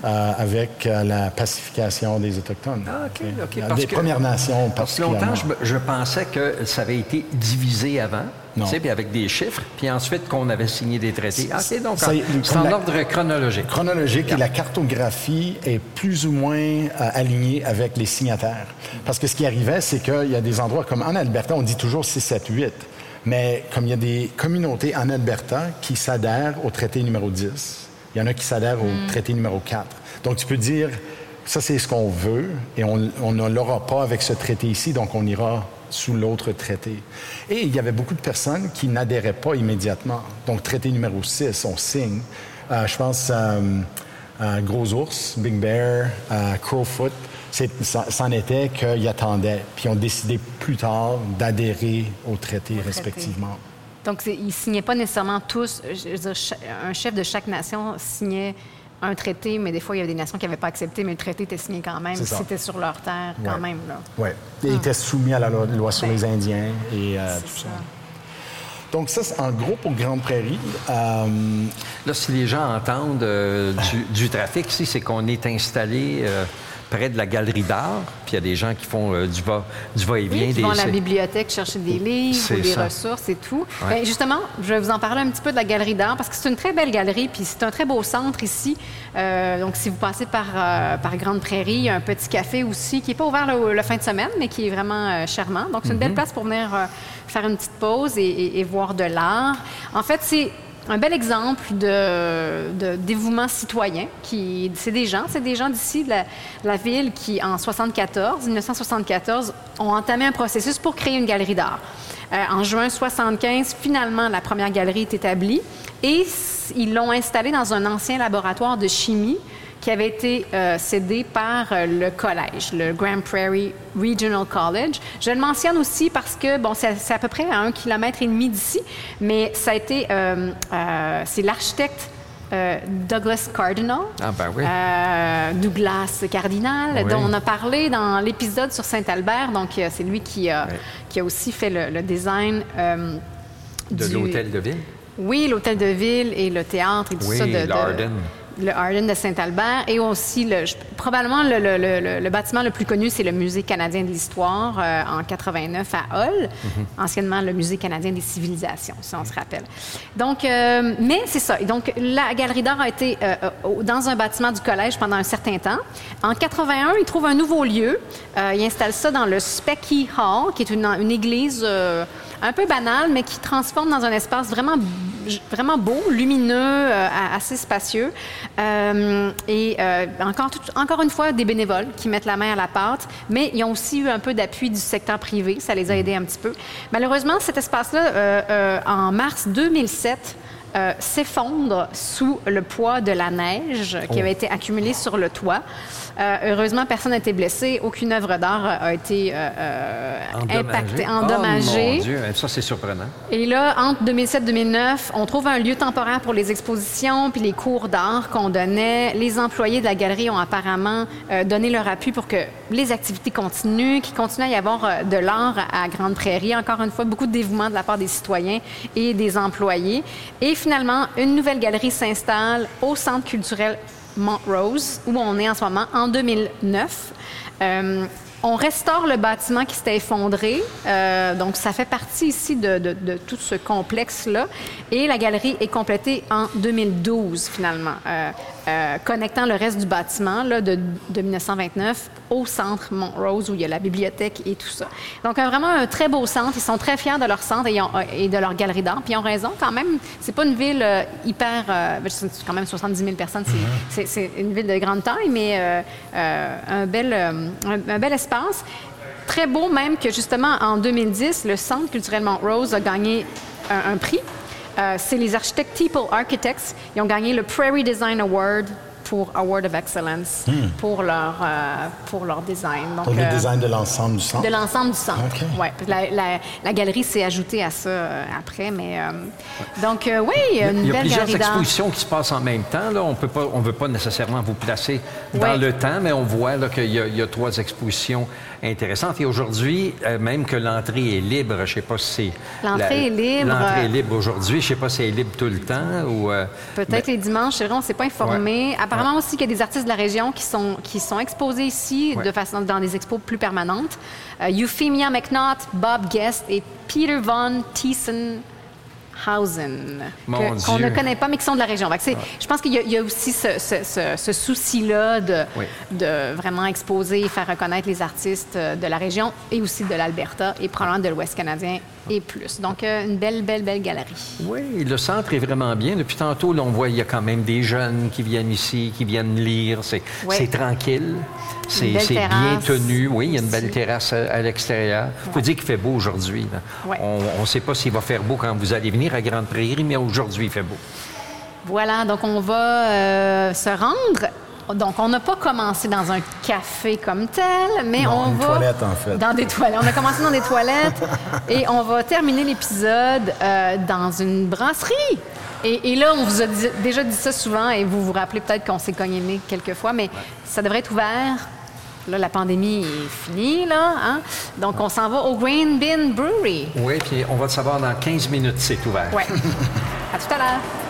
euh, avec euh, la pacification des Autochtones. Ah, OK, OK. Il y a Parce des que- Premières Nations Parce que longtemps, je, pensais que ça avait été divisé avant, Non. tu sais, puis avec des chiffres, puis ensuite qu'on avait signé des traités. Ah, OK, donc c'est en la- ordre chronologique. chronologique et la cartographie est plus ou moins euh, alignée avec les signataires. Parce que ce qui arrivait, c'est qu'il y a des endroits comme en Alberta, on dit toujours 6, 7, 8. Mais comme il y a des communautés en Alberta qui s'adhèrent au traité numéro 10, il y en a qui s'adhèrent au traité numéro 4. Donc tu peux dire, ça c'est ce qu'on veut et on, on ne l'aura pas avec ce traité ici, donc on ira sous l'autre traité. Et il y avait beaucoup de personnes qui n'adhéraient pas immédiatement. Donc traité numéro 6, on signe. Euh, je pense euh, à Gros Ours, Big Bear, Crowfoot, c'en était qu'ils attendaient. Puis ils ont décidé plus tard d'adhérer au traité respectivement. Donc, c'est- ils ne signaient pas nécessairement tous. Je veux dire, cha- un chef de chaque nation signait un traité, mais des fois, il y avait des nations qui n'avaient pas accepté, mais le traité était signé quand même. C'était sur leur terre quand Ouais. même. Là. Oui. Ils étaient soumis à la loi, loi sur Ben, les Indiens et euh, tout ça. Donc ça, c'est en gros pour Grande Prairie. Euh, Là, si les gens entendent euh, du, du trafic c'est qu'on est installé euh, près de la galerie d'art, puis il y a des gens qui font euh, du va- du va-et-vient. Oui, qui des- vont à la bibliothèque chercher des livres ou des ça. ressources et tout. Ouais. Ben, justement, je vais vous en parler un petit peu de la galerie d'art parce que c'est une très belle galerie puis c'est un très beau centre ici. Euh, donc, si vous passez par, euh, par Grande Prairie, il y a un petit café aussi qui n'est pas ouvert le, le fin de semaine, mais qui est vraiment charmant. Donc, c'est une Mhm. belle place pour venir faire une petite pause et, et- et voir de l'art. En fait, c'est un bel exemple de, dévouement citoyen. Qui, c'est des gens, c'est des gens d'ici de la, ville qui, en 74, 1974, ont entamé un processus pour créer une galerie d'art. Euh, en juin 75, finalement, la première galerie est établie et ils l'ont installée dans un ancien laboratoire de chimie qui avait été euh, cédé par euh, le collège, le Grand Prairie Regional College. Je le mentionne aussi parce que, bon, c'est à peu près à un kilomètre et demi d'ici, mais ça a été, euh, euh, c'est l'architecte euh, Douglas Cardinal, Ah, ben oui. euh, Douglas Cardinal, Oui. dont on a parlé dans l'épisode sur Saint-Albert. Donc, euh, c'est lui qui a, Oui. qui a aussi fait le, le design de du- l'hôtel de ville? oui, l'hôtel de ville et le théâtre et tout ça. De, de- l'Arden. Le Arden de Saint-Albert. Et aussi, le, je- probablement, le, bâtiment le plus connu, c'est le Musée canadien de l'histoire euh, en 89 à Hull, anciennement le Musée canadien des civilisations, si on se rappelle. Donc, euh, mais c'est ça. Et donc, la Galerie d'art a été euh, dans un bâtiment du collège pendant un certain temps. En 81, ils trouvent un nouveau lieu. Ils installent ça dans le Specky Hall, qui est une, une église un peu banale, mais qui transforme dans un espace vraiment vraiment beau, lumineux, euh, assez spacieux. Euh, et encore, encore une fois, des bénévoles qui mettent la main à la pâte, mais ils ont aussi eu un peu d'appui du secteur privé. Ça les a aidés un petit peu. Malheureusement, cet espace-là, en mars 2007, s'effondre sous le poids de la neige qui avait oh. été accumulée sur le toit. Euh, heureusement, personne n'a été blessé. Aucune œuvre d'art a été euh, euh, impactée, endommagée. Oh, mon Dieu, ça, c'est surprenant. Et là, entre 2007-2009, on trouve un lieu temporaire pour les expositions puis les cours d'art qu'on donnait. Les employés de la galerie ont apparemment donné leur appui pour que les activités continuent, qu'il continue à y avoir de l'art à Grande Prairie. Encore une fois, beaucoup de dévouement de la part des citoyens et des employés. Et finalement, une nouvelle galerie s'installe au Centre culturel Montrose, où on est en ce moment, en 2009. Euh, on restaure le bâtiment qui s'était effondré. Euh, donc, ça fait partie ici de, tout ce complexe-là. Et la galerie est complétée en 2012, finalement, euh, connectant le reste du bâtiment là, de, 1929 au centre Montrose, où il y a la bibliothèque et tout ça. Donc, vraiment un très beau centre. Ils sont très fiers de leur centre et, et de leur galerie d'art. Puis, ils ont raison, quand même. C'est pas une ville euh, hyper... Euh, ben, c'est quand même 70 000 personnes. C'est, mm-hmm. une ville de grande taille, mais euh, un, bel, un, bel espace. Très beau, même que, justement, en 2010, le Centre culturel Montrose a gagné un, prix. C'est les architectes People Architects. Ils ont gagné le Prairie Design Award pour Award of Excellence hmm. pour, leur, euh, pour leur design. Donc, pour le euh, design de l'ensemble du centre? De l'ensemble du centre, oui. La, la, la, galerie s'est ajoutée à ça euh, après, mais... donc, oui, une Il y a, plusieurs expositions qui se passent en même temps. Là. On ne veut pas nécessairement vous placer dans le temps, mais on voit qu'il y, y, a trois expositions intéressantes. Et aujourd'hui, même que l'entrée est libre, je ne sais pas si c'est... L'entrée est libre. L'entrée est libre aujourd'hui. Je ne sais pas si elle est libre tout le temps ou... Peut-être les dimanches, c'est vrai, on ne s'est pas informé. Apparemment aussi qu'il y a des artistes de la région qui sont, qui sont exposés ici de façon, dans des expos plus permanentes. Euh, Euphemia McNaught, Bob Guest et Peter Von Thiessen Hausen, qu'on ne connaît pas, mais qui sont de la région. Je pense qu'il y, a aussi ce, souci-là de, de, vraiment exposer et faire reconnaître les artistes de la région et aussi de l'Alberta et probablement de l'Ouest canadien et plus. Donc, euh, une belle, belle, belle galerie. Oui, le centre est vraiment bien. Depuis tantôt, on voit il y a quand même des jeunes qui viennent ici, qui viennent lire. C'est tranquille. C'est bien tenu. Oui, il y a une belle terrasse à, l'extérieur. Il faut dire qu'il fait beau aujourd'hui. On ne sait pas s'il va faire beau quand vous allez venir à Grande Prairie, mais aujourd'hui, il fait beau. Voilà, donc on va euh, se rendre donc, on n'a pas commencé dans un café comme tel, mais on va toilette, en fait. dans des toilettes. On a commencé dans des toilettes [laughs] et on va terminer l'épisode euh, dans une brasserie. Et, là, on vous a déjà dit ça souvent et vous vous rappelez peut-être qu'on s'est cogné quelques fois, mais ça devrait être ouvert. Là, la pandémie est finie, là. Hein? Donc, on s'en va au Green Bin Brewery. Oui, puis on va le savoir dans 15 minutes, c'est ouvert. Oui. [laughs] à tout à l'heure.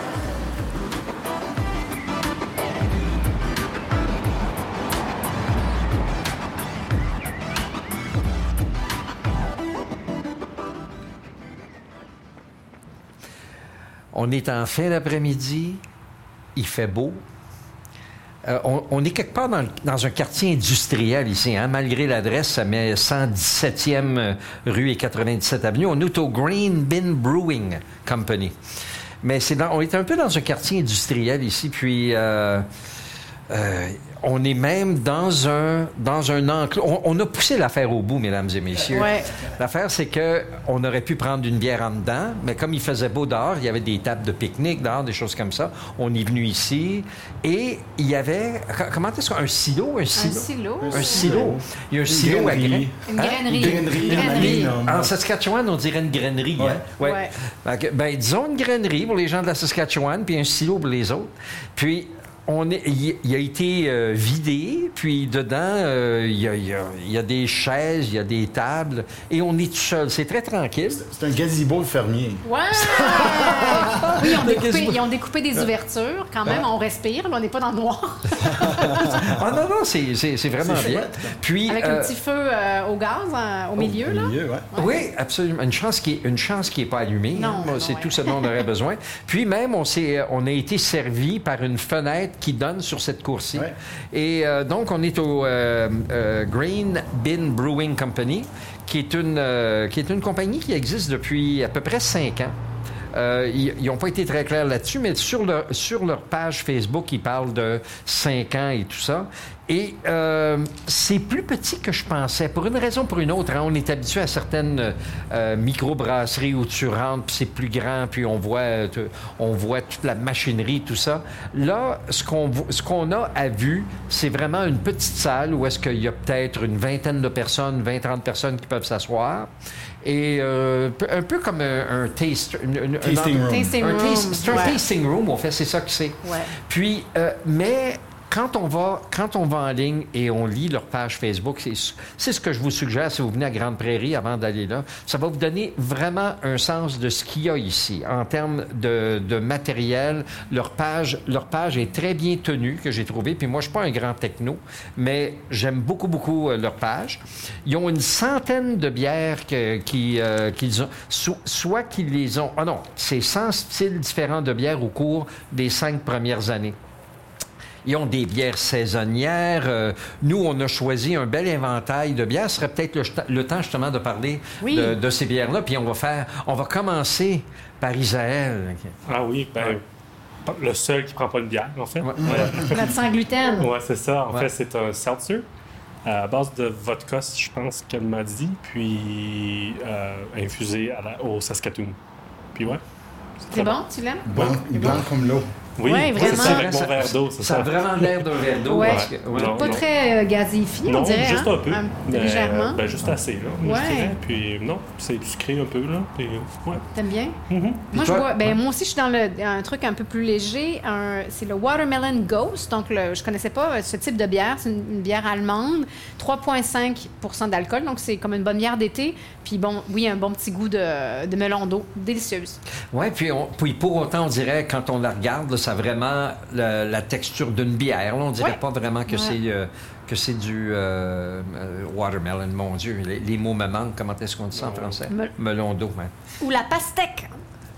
On est en fin d'après-midi, il fait beau. Euh, on, est quelque part dans, un quartier industriel ici, hein? malgré l'adresse, ça met 117e rue et 97 avenue. On est au Green Bin Brewing Company. Mais c'est on est un peu dans un quartier industriel ici, puis euh, euh, on est même dans un dans un enclos. On, a poussé l'affaire au bout, mesdames et messieurs. L'affaire, c'est que on aurait pu prendre une bière en dedans, mais comme il faisait beau dehors, il y avait des tables de pique-nique dehors, des choses comme ça. On est venu ici et il y avait comment est-ce qu'un silo, un silo, un silo, un silo. Il y a un silo à grains. Une grainerie. Une grainerie. En Saskatchewan, on dirait une grainerie. Hein? Ouais. Ben, disons une grainerie pour les gens de la Saskatchewan, puis un silo pour les autres. Puis on est, il, a été euh, vidé, puis dedans, euh, il, y a, il, y a, des chaises, il y a des tables, et on est tout seul. C'est très tranquille. C'est un gazebo fermier. Ouais! [laughs] oui, ils ont, découpé, ils ont, découpé, des ouvertures. Quand même, on respire. on n'est pas dans le noir. [laughs] ah non, non, c'est vraiment bien. Puis, Avec un euh, petit feu au gaz au milieu, là? Milieu, ouais. Oui, absolument. Une chance qui une chance qui n'est pas allumée. Hein. C'est tout ce dont on aurait besoin. Puis même, on, on a été servi par une fenêtre qui donne sur cette course-ci. Et euh, donc, on est au euh, euh, Green Bin Brewing Company, qui est, une, qui est une compagnie qui existe depuis à peu près cinq ans. Euh, ils n'ont pas été très clairs là-dessus, mais sur leur, sur leur page Facebook, ils parlent de 5 ans et tout ça. Et euh, c'est plus petit que je pensais. Pour une raison ou pour une autre, hein. on est habitué à certaines euh, microbrasseries où tu rentres, puis c'est plus grand, puis on voit, euh, tu- on voit toute la machinerie, tout ça. Là, ce qu'on ce qu'on a à vue, c'est vraiment une petite salle où est-ce qu'il y a peut-être une vingtaine de personnes, 20-30 personnes qui peuvent s'asseoir. Et euh, un peu comme un, un taste, une- un Tasting endroit- room. Tasting un room. un ouais. tasting room, en fait, c'est ça que c'est. Ouais. Puis, euh, mais quand on va, quand on va en ligne et on lit leur page Facebook, c'est, ce que je vous suggère si vous venez à Grande Prairie avant d'aller là. Ça va vous donner vraiment un sens de ce qu'il y a ici en termes de, de matériel. Leur page, leur page est très bien tenue que j'ai trouvé. Puis moi, je suis pas un grand techno, mais j'aime beaucoup beaucoup euh, leur page. Ils ont une centaine de bières que- qui, euh, qu'ils ont, so- soit qu'ils les ont. Ah non, c'est 100 styles différents de bières au cours des cinq premières années. Ils ont des bières saisonnières. Euh, nous, on a choisi un bel inventaire de bières. Ce serait peut-être le, le temps justement de parler Oui. de, de ces bières-là. Puis on va faire, on va commencer par Isaël. Ah oui, ben, le seul qui prend pas une bière, en fait. Ouais. Ouais, [laughs] Notre sans gluten. Ouais, c'est ça. En Ouais. fait, c'est un seltzer à base de vodka, je pense qu'elle m'a dit, puis euh, infusé à la- au Saskatoon. Puis ouais. C'est bon, tu l'aimes? Blanc, blanc comme l'eau. Oui, Ouais, vraiment. ça, avec mon verre d'eau, c'est Ça ça. a vraiment l'air d'un verre d'eau. Ouais. parce que- ouais. Non. Pas très euh, gazéifié, on Non, dirait. juste hein? un peu. mais, légèrement. euh, ben, juste assez, là. Ouais. Je dirais. Puis non, c'est sucré un peu, là. Puis, ouais. T'aimes bien? Mhm. Moi, je bois, ben, Ouais. moi aussi, je suis dans le, un truc un peu plus léger. un- C'est le Watermelon Ghost. Donc, le, je connaissais pas euh, ce type de bière. C'est une, une bière allemande. 3,5% d'alcool. Donc, c'est comme une bonne bière d'été. Puis, bon, oui, un bon petit goût de, de melon d'eau. Délicieuse. Oui, puis, on- puis pour autant, on dirait, quand on la regarde, là, ça a vraiment la, la texture d'une bière. là. on dirait Ouais. pas vraiment que Ouais. c'est euh, que c'est du euh, euh, watermelon, mon Dieu. Les, les mots me manquent. Comment est-ce qu'on dit ça en français? Mel- Melon d'eau, ouais. Ou la pastèque.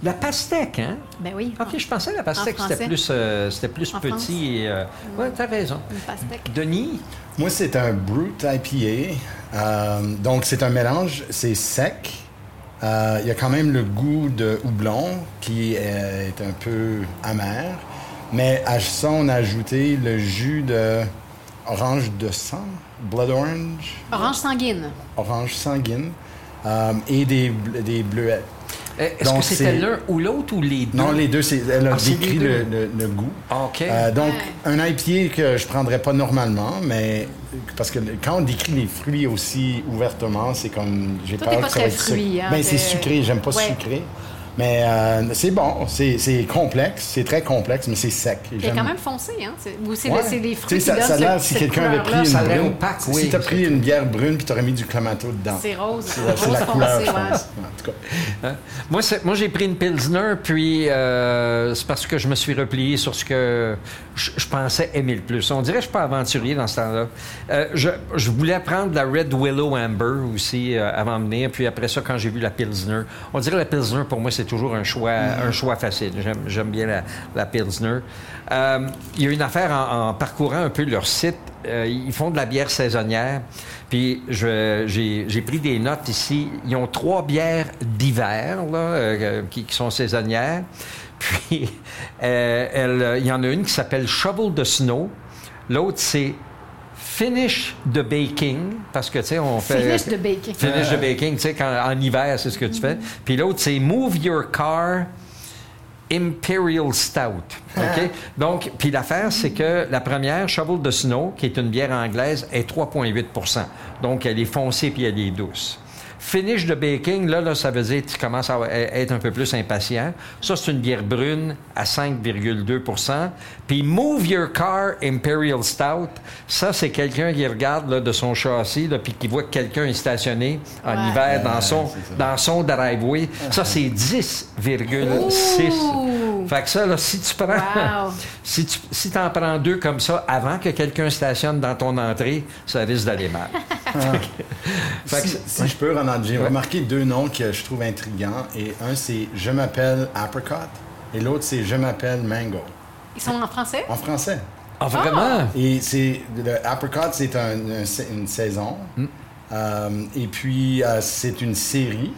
La pastèque, hein? Ben oui. OK, je pensais que la pastèque, c'était plus, euh, c'était plus En petit. Et, euh, ouais, t'as raison. Une pastèque. Denis? Moi, c'est un Brute IPA. Euh, donc, c'est un mélange, c'est sec. Euh, Il y a quand même le goût de houblon qui est un peu amer. Mais à ça, on a ajouté le jus de orange de sang, blood orange, Orange sanguine. orange sanguine, euh, et des, des bleuettes. Eh, Est-ce Donc, que c'était l'un ou l'autre ou les deux? Non, les deux, c'est, elle a Ah, décrit le, deux. le- le goût. OK. Euh, donc, Ouais. un IPA que je prendrais pas normalement, mais parce que quand on décrit les fruits aussi ouvertement, c'est comme j'ai peur pas que ça va très être fruit, sucré. hein, Ben, c'est sucré, j'aime pas Ouais. sucré. Mais euh, c'est bon, c'est, c'est complexe, c'est très complexe, mais c'est sec. C'est quand même foncé, hein? C'est- Ou c'est Ouais. le- c'est les Tu fruits sais, qui ça, ça a l'air si quelqu'un avait pris Ça une brune. opaque, si oui. t'as pris une bière brune puis t'aurais mis du clamato dedans. C'est rose. C'est la, couleur, foncé, je ouais. En tout cas. Hein? Moi, moi, j'ai pris une Pilsner, puis euh, c'est parce que je me suis replié sur ce que je, je pensais aimer le plus. On dirait que je suis pas aventurier dans ce temps-là. Euh, je, je voulais prendre la Red Willow Amber aussi euh, avant de venir, puis après ça, quand j'ai vu la Pilsner, on dirait la Pilsner, pour moi, c'est toujours un choix, un choix facile. J'aime, bien la, la Pilsner. Euh, il y a une affaire en, en parcourant un peu leur site. euh, ils font de la bière saisonnière. Puis j'ai pris des notes ici. Ils ont trois bières d'hiver euh, qui, qui sont saisonnières. [laughs] Puis euh, elle- il y en a une qui s'appelle Shovel de Snow. L'autre, c'est Finish the Baking. Parce que, tu sais, on fait... Finish de bacon. Finish the baking, tu sais, en hiver, c'est ce que tu fais. Puis l'autre, c'est Move Your Car Imperial Stout. OK? Donc, puis l'affaire, c'est que la première, Shovel de Snow, qui est une bière anglaise, est 3,8% Donc, elle est foncée puis elle est douce. Finish de baking, là, là, ça veut dire que tu commences à être un peu plus impatient. Ça, c'est une bière brune à 5,2% Puis Move Your Car Imperial Stout, ça, c'est quelqu'un qui regarde là, de son châssis, là, puis qui voit que quelqu'un est stationné en Ouais. hiver dans son, dans son driveway. Ça, c'est 10,6. Fait que ça, là, si tu prends... Wow. [laughs] Si tu si en prends deux comme ça avant que quelqu'un stationne dans ton entrée, ça risque d'aller mal. [laughs] Fait que Si, je peux, Ronald, j'ai Ouais. remarqué deux noms que je trouve intrigants. Et un, c'est Je m'appelle Apricot. Et l'autre, c'est Je m'appelle Mango. Ils sont en français? En français. Ah, vraiment? Et c'est le apricot, c'est un- un- une saison. Euh, et puis euh, c'est une série.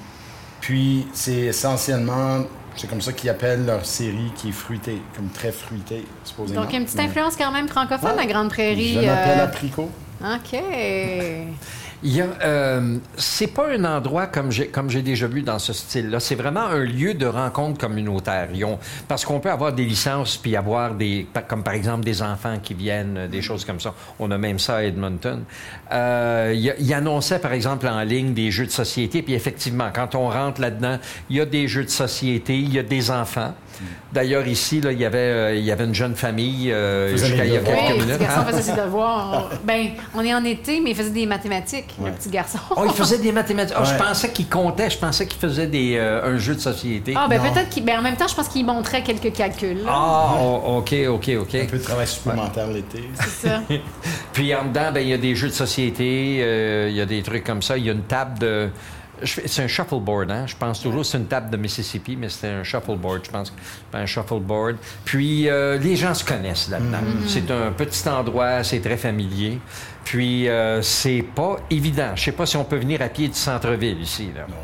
Puis c'est essentiellement C'est comme ça qu'ils appellent leur série qui est fruitée, comme très fruitée, supposément. Donc, une petite influence quand même francophone, Ouais. la Grande Prairie. Je m'appelle euh, Apricot. OK. [laughs] Euh, c'est pas un endroit comme j'ai déjà vu dans ce style-là. C'est vraiment un lieu de rencontre communautaire. Ont- parce qu'on peut avoir des licences puis avoir des comme par exemple des enfants qui viennent, euh, des choses comme ça. On a même ça à Edmonton. Euh, il, il annonçait par exemple en ligne des jeux de société puis effectivement quand on rentre là-dedans, il y a des jeux de société, il y a des enfants. D'ailleurs ici là, il y avait euh, il y avait une jeune famille euh, Vous jusqu'à allez il y a le quelques. Oui, le minutes. petit garçon faisait ses devoirs. [laughs] Ben, on est en été, mais il faisait des mathématiques, le petit garçon. Oh, il faisait des mathématiques. Oh, je pensais qu'il comptait. Je pensais qu'il faisait des, euh, un jeu de société. Ah, ben peut-être qu'il. Ben, en même temps, je pense qu'il montrait quelques calculs. Ah, oh, OK, OK, OK. Un peu de travail supplémentaire l'été. C'est ça. [laughs] Puis en dedans, ben, il y a des jeux de société, euh, il y a des trucs comme ça. Il y a une table de. C'est un shuffleboard, hein? Je pense toujours que c'est une table de Mississippi, mais c'était un shuffleboard, je pense. Un shuffleboard. Puis euh, les gens se connaissent là-dedans. C'est un petit endroit, c'est très familier. Puis euh, c'est pas évident. Je sais pas si on peut venir à pied du centre-ville ici. Là. Non,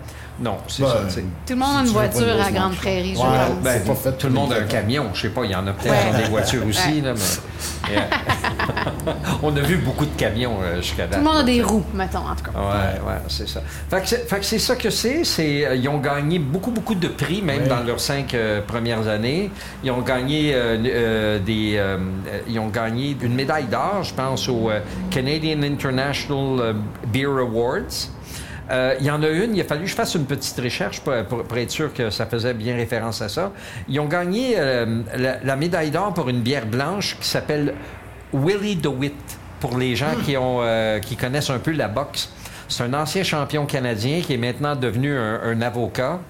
c'est Ben, ça. Tout le monde a une voiture à Grande. Prairie, je pense. Ben, C'est pas fait tout le monde a un camion. Je sais pas, il y en a peut-être Ouais. des voitures aussi. Ouais. Là, mais- [laughs] on a vu beaucoup de camions euh, jusqu'à Tout date. le monde a des roues, mettons, en tout cas. Ouais, ouais, c'est ça. Fait que c'est, ça que c'est. c'est euh, ils ont gagné beaucoup, beaucoup de prix, même Ouais. dans leurs cinq euh, premières années. Ils ont gagné euh, euh, des, euh, euh, ils ont gagné une médaille d'or, je pense, au euh, Canadian International euh, Beer Awards. Euh, il y en a une, il a fallu que je fasse une petite recherche pour, être sûr que ça faisait bien référence à ça. Ils ont gagné euh, la, médaille d'or pour une bière blanche qui s'appelle Willie DeWitt, pour les gens euh, qui connaissent un peu la boxe. C'est un ancien champion canadien qui est maintenant devenu un, avocat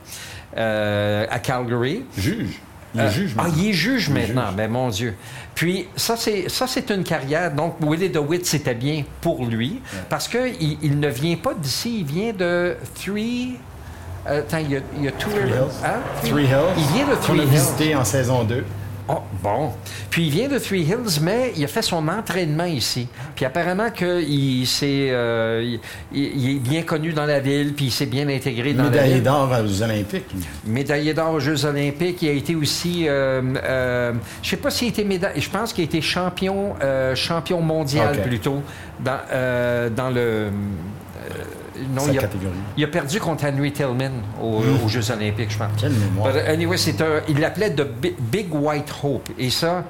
à Calgary. Juge. Il est juge. Ah, maintenant. il est juge Il maintenant, mais mon Dieu. Puis ça, c'est ça, c'est une carrière. Donc Willie DeWitt, c'était bien pour lui parce que il, il ne vient pas d'ici. Il vient de Three. euh, attends, il y a, il y a Two Three Rivers. Hills. Hein? Three Hills. Il vient de Three a Hills. visité en saison 2. Oh, bon. Puis il vient de Three Hills, mais il a fait son entraînement ici. Puis apparemment qu'il s'est, euh, il, est bien connu dans la ville, puis il s'est bien intégré dans la Médaillé ville. d'or aux Olympiques. lui. Médaillé d'or aux Jeux Olympiques. Il a été aussi, euh, euh, je sais pas s'il a été médaillé, je pense qu'il a été champion, euh, champion mondial plutôt dans, euh, dans le. Non, Sa il a, catégorie. il a perdu contre Henry Tillman aux, aux Jeux Olympiques, je pense. Quelle mémoire. But anyway, un, il l'appelait de Bi- Big White Hope. Et ça,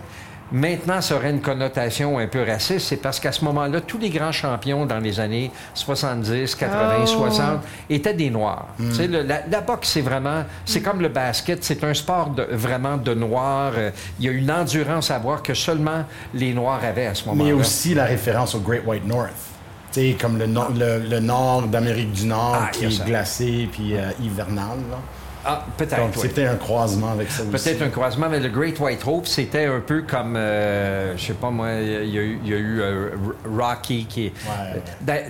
maintenant, ça aurait une connotation un peu raciste. C'est parce qu'à ce moment-là, tous les grands champions dans les années 70, 80, Oh. 60 étaient des Noirs. Tu sais, le- la, la boxe, c'est vraiment... C'est comme le basket. C'est un sport de, vraiment de Noirs. Euh, Il y a une endurance à voir que seulement les Noirs avaient à ce moment-là. Mais aussi la référence au Great White North. Sais, comme le, nord- le, le nord d'Amérique du Nord Ah, qui est ça. glacé puis euh, hivernal. là. Ah, peut-être, Donc, oui. c'était un croisement avec ça aussi. Peut-être un croisement, mais le Great White Hope, c'était un peu comme, euh, je sais pas moi, il y a eu, il y a eu, euh, Rocky qui. Ouais. Ben,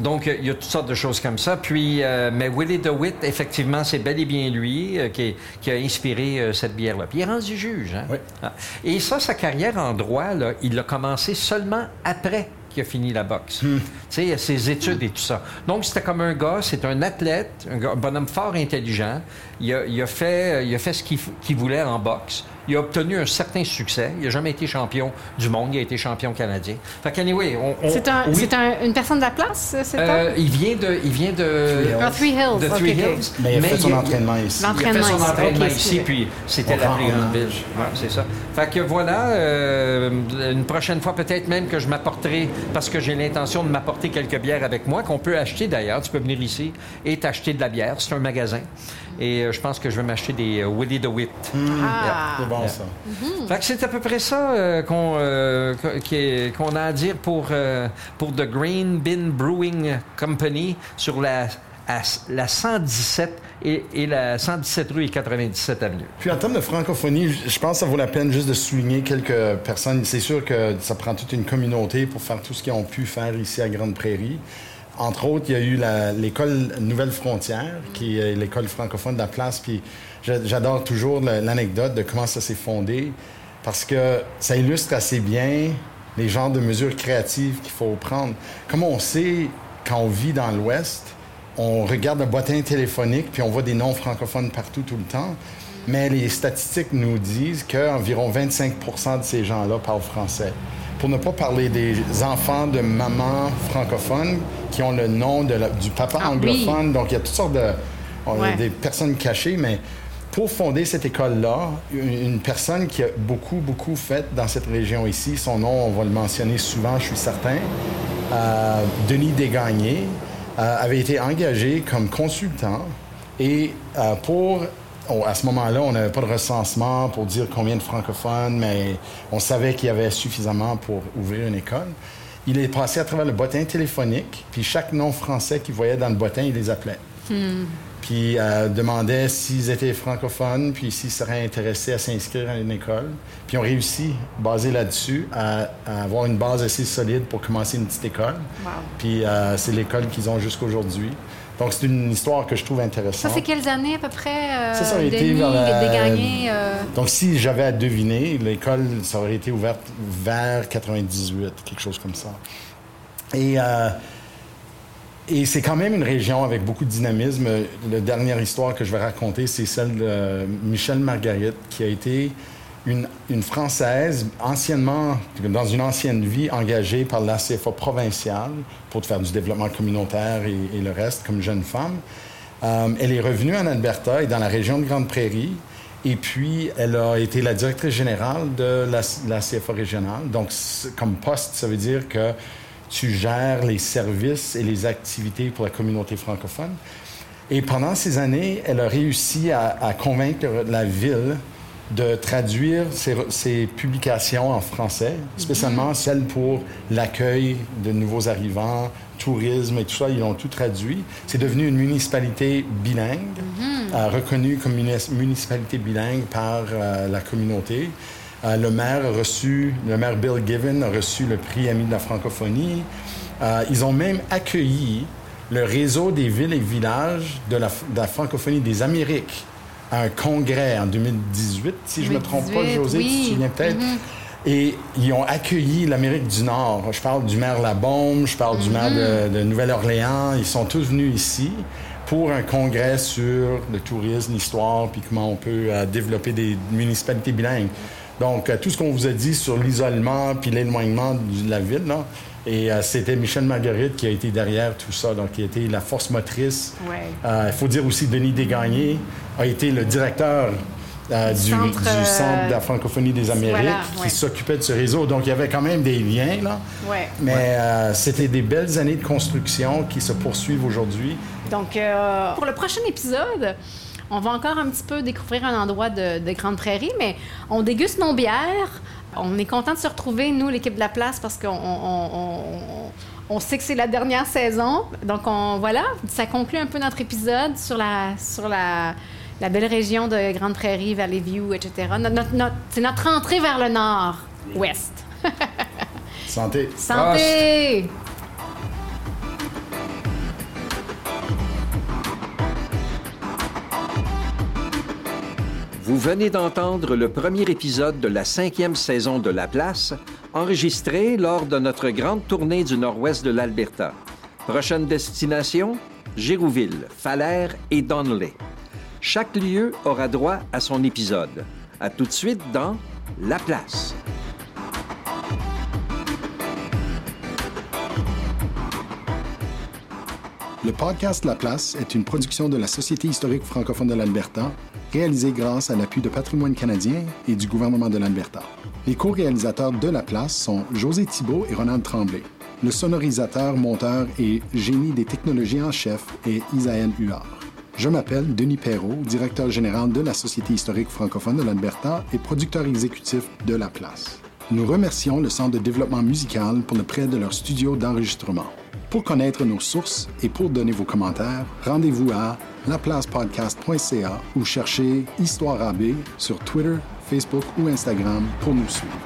donc, il y a toutes sortes de choses comme ça. Puis, euh, mais Willie DeWitt, effectivement, c'est bel et bien lui qui, qui a inspiré cette bière-là. Puis il est rendu juge. Hein? Oui. Ah. Et ça, sa carrière en droit, là, il l'a commencé seulement après qu'il a fini la boxe. Tu sais, ses études et tout ça. Donc, c'était comme un gars, c'est un athlète, un, gars- un bonhomme fort intelligent. Il a, il a fait, il a fait ce qu'il voulait en boxe. Il a obtenu un certain succès. Il n'a jamais été champion du monde. Il a été champion canadien. Fait qu'anyway, on... on- C'est un, oui. c'est un- une personne de la place, c'est Euh, il vient de... Il vient de... Three Hills. Ah, Three Hills. de ok, Three. Hills. Mais il a fait son il- entraînement ici. il a fait son entraînement ici, puis c'était On la plus grande ville. Ouais, c'est ça. Fait que voilà, euh, une prochaine fois, peut-être même que je m'apporterai, parce que j'ai l'intention de m'apporter quelques bières avec moi, qu'on peut acheter d'ailleurs. Tu peux venir ici et t'acheter de la bière. C'est un magasin. Et euh, je pense que je vais m'acheter des euh, Willie DeWitt. Ah. C'est bon, ça. Fait que c'est à peu près ça euh, qu'on euh, a à dire pour, euh, pour The Green Bin Brewing Company sur la, à- la 117 et, et la 117 rue et 97 avenue. Puis en termes de francophonie, je je pense que ça vaut la peine juste de souligner quelques personnes. C'est sûr que ça prend toute une communauté pour faire tout ce qu'ils ont pu faire ici à Grande Prairie. Entre autres, il y a eu l'école Nouvelle Frontière, qui est l'école francophone de la place. J'adore toujours l'anecdote de comment ça s'est fondé, parce que ça illustre assez bien les genres de mesures créatives qu'il faut prendre. Comme on sait, quand on vit dans l'Ouest, on regarde le bottin téléphonique, puis on voit des noms francophones partout tout le temps. Mais les statistiques nous disent qu'environ 25% de ces gens-là parlent français. Pour ne pas parler des enfants de mamans francophones qui ont le nom de du papa Ah, anglophone. Donc, il y a toutes sortes de... on a Ouais. des personnes cachées, mais pour fonder cette école-là, une une personne qui a beaucoup, beaucoup fait dans cette région ici, son nom, on va le mentionner souvent, je suis certain, euh, Denis Desgagnés, euh, avait été engagé comme consultant et euh, pour... on- à ce moment-là, on n'avait pas de recensement pour dire combien de francophones, mais on savait qu'il y avait suffisamment pour ouvrir une école. Il est passé à travers le bottin téléphonique, puis chaque nom français qu'il voyait dans le bottin, il les appelait puis euh, demandait s'ils étaient francophones, puis s'ils seraient intéressés à s'inscrire à une école. Puis on réussit, basé là-dessus, à, à avoir une base assez solide pour commencer une petite école. Wow. Puis euh, c'est l'école qu'ils ont jusqu'aujourd'hui. Donc c'est une histoire que je trouve intéressante. Ça, c'est quelles années à peu près? euh, Ça, ça aurait été vers la- euh, Donc si j'avais à deviner, l'école, ça aurait été ouverte vers 98, quelque chose comme ça. Et, euh, et c'est quand même une région avec beaucoup de dynamisme. La dernière histoire que je vais raconter, c'est celle de Michel Marguerite, qui a été une, Française, anciennement, dans une ancienne vie, engagée par la CFA provinciale pour faire du développement communautaire et, le reste comme jeune femme. Euh, elle est revenue en Alberta et dans la région de Grande Prairie. Et puis, elle a été la directrice générale de la, CFA régionale. Donc, comme poste, ça veut dire que tu gères les services et les activités pour la communauté francophone. Et pendant ces années, elle a réussi à convaincre la ville de traduire ses, ses publications en français, spécialement celles pour l'accueil de nouveaux arrivants, tourisme et tout ça. Ils ont tout traduit. C'est devenu une municipalité bilingue, euh, reconnue comme munis- municipalité bilingue par euh, la communauté. Euh, le maire a reçu, le maire Bill Given a reçu le prix Ami de la francophonie. Ils ont même accueilli le réseau des villes et villages de la, de la francophonie des Amériques à un congrès en 2018, si je ne me trompe pas, 2018, José, tu oui. te souviens peut-être. Et ils ont accueilli l'Amérique du Nord. Je parle du maire Labaume, je parle du maire de, de Nouvelle-Orléans. Ils sont tous venus ici pour un congrès sur le tourisme, l'histoire, puis comment on peut euh, développer des municipalités bilingues. Donc, euh, tout ce qu'on vous a dit sur l'isolement puis l'éloignement de la ville, là, et euh, c'était Michel Marguerite qui a été derrière tout ça, donc qui a été la force motrice. Ouais. Euh, Il faut dire aussi Denis Desgagnés a été le directeur euh, du, centre, du centre de la francophonie des Amériques voilà, qui ouais. s'occupait de ce réseau. Donc, il y avait quand même des liens, là. Ouais. Mais euh, c'était des belles années de construction qui se poursuivent aujourd'hui. Donc, euh, pour le prochain épisode, on va encore un petit peu découvrir un endroit de, de Grande Prairie, mais on déguste nos bières. On est content de se retrouver, nous, l'équipe de la place, parce qu'on on, on- sait que c'est la dernière saison. Donc, on, voilà, ça conclut un peu notre épisode sur la, sur la, la belle région de Grande Prairie, Valley View, etc. Notre- notre- notre- c'est notre entrée vers le nord-ouest. Santé. Santé! Vous venez d'entendre le premier épisode de la cinquième saison de La Place, enregistré lors de notre grande tournée du nord-ouest de l'Alberta. Prochaine destination, Gérouville, Falaire et Donnelly. Chaque lieu aura droit à son épisode. À tout de suite dans La Place. Le podcast La Place est une production de la Société historique francophone de l'Alberta, réalisée grâce à l'appui de Patrimoine canadien et du gouvernement de l'Alberta. Les co-réalisateurs de La Place sont José Thibault et Ronald Tremblay. Le sonorisateur, monteur et génie des technologies en chef est Isaël Huard. Je m'appelle Denis Perrault, directeur général de la Société historique francophone de l'Alberta et producteur exécutif de La Place. Nous remercions le Centre de développement musical pour le prêt de leur studio d'enregistrement. Pour connaître nos sources et pour donner vos commentaires, rendez-vous à laplacepodcast.ca ou cherchez Histoire AB sur Twitter, Facebook ou Instagram pour nous suivre.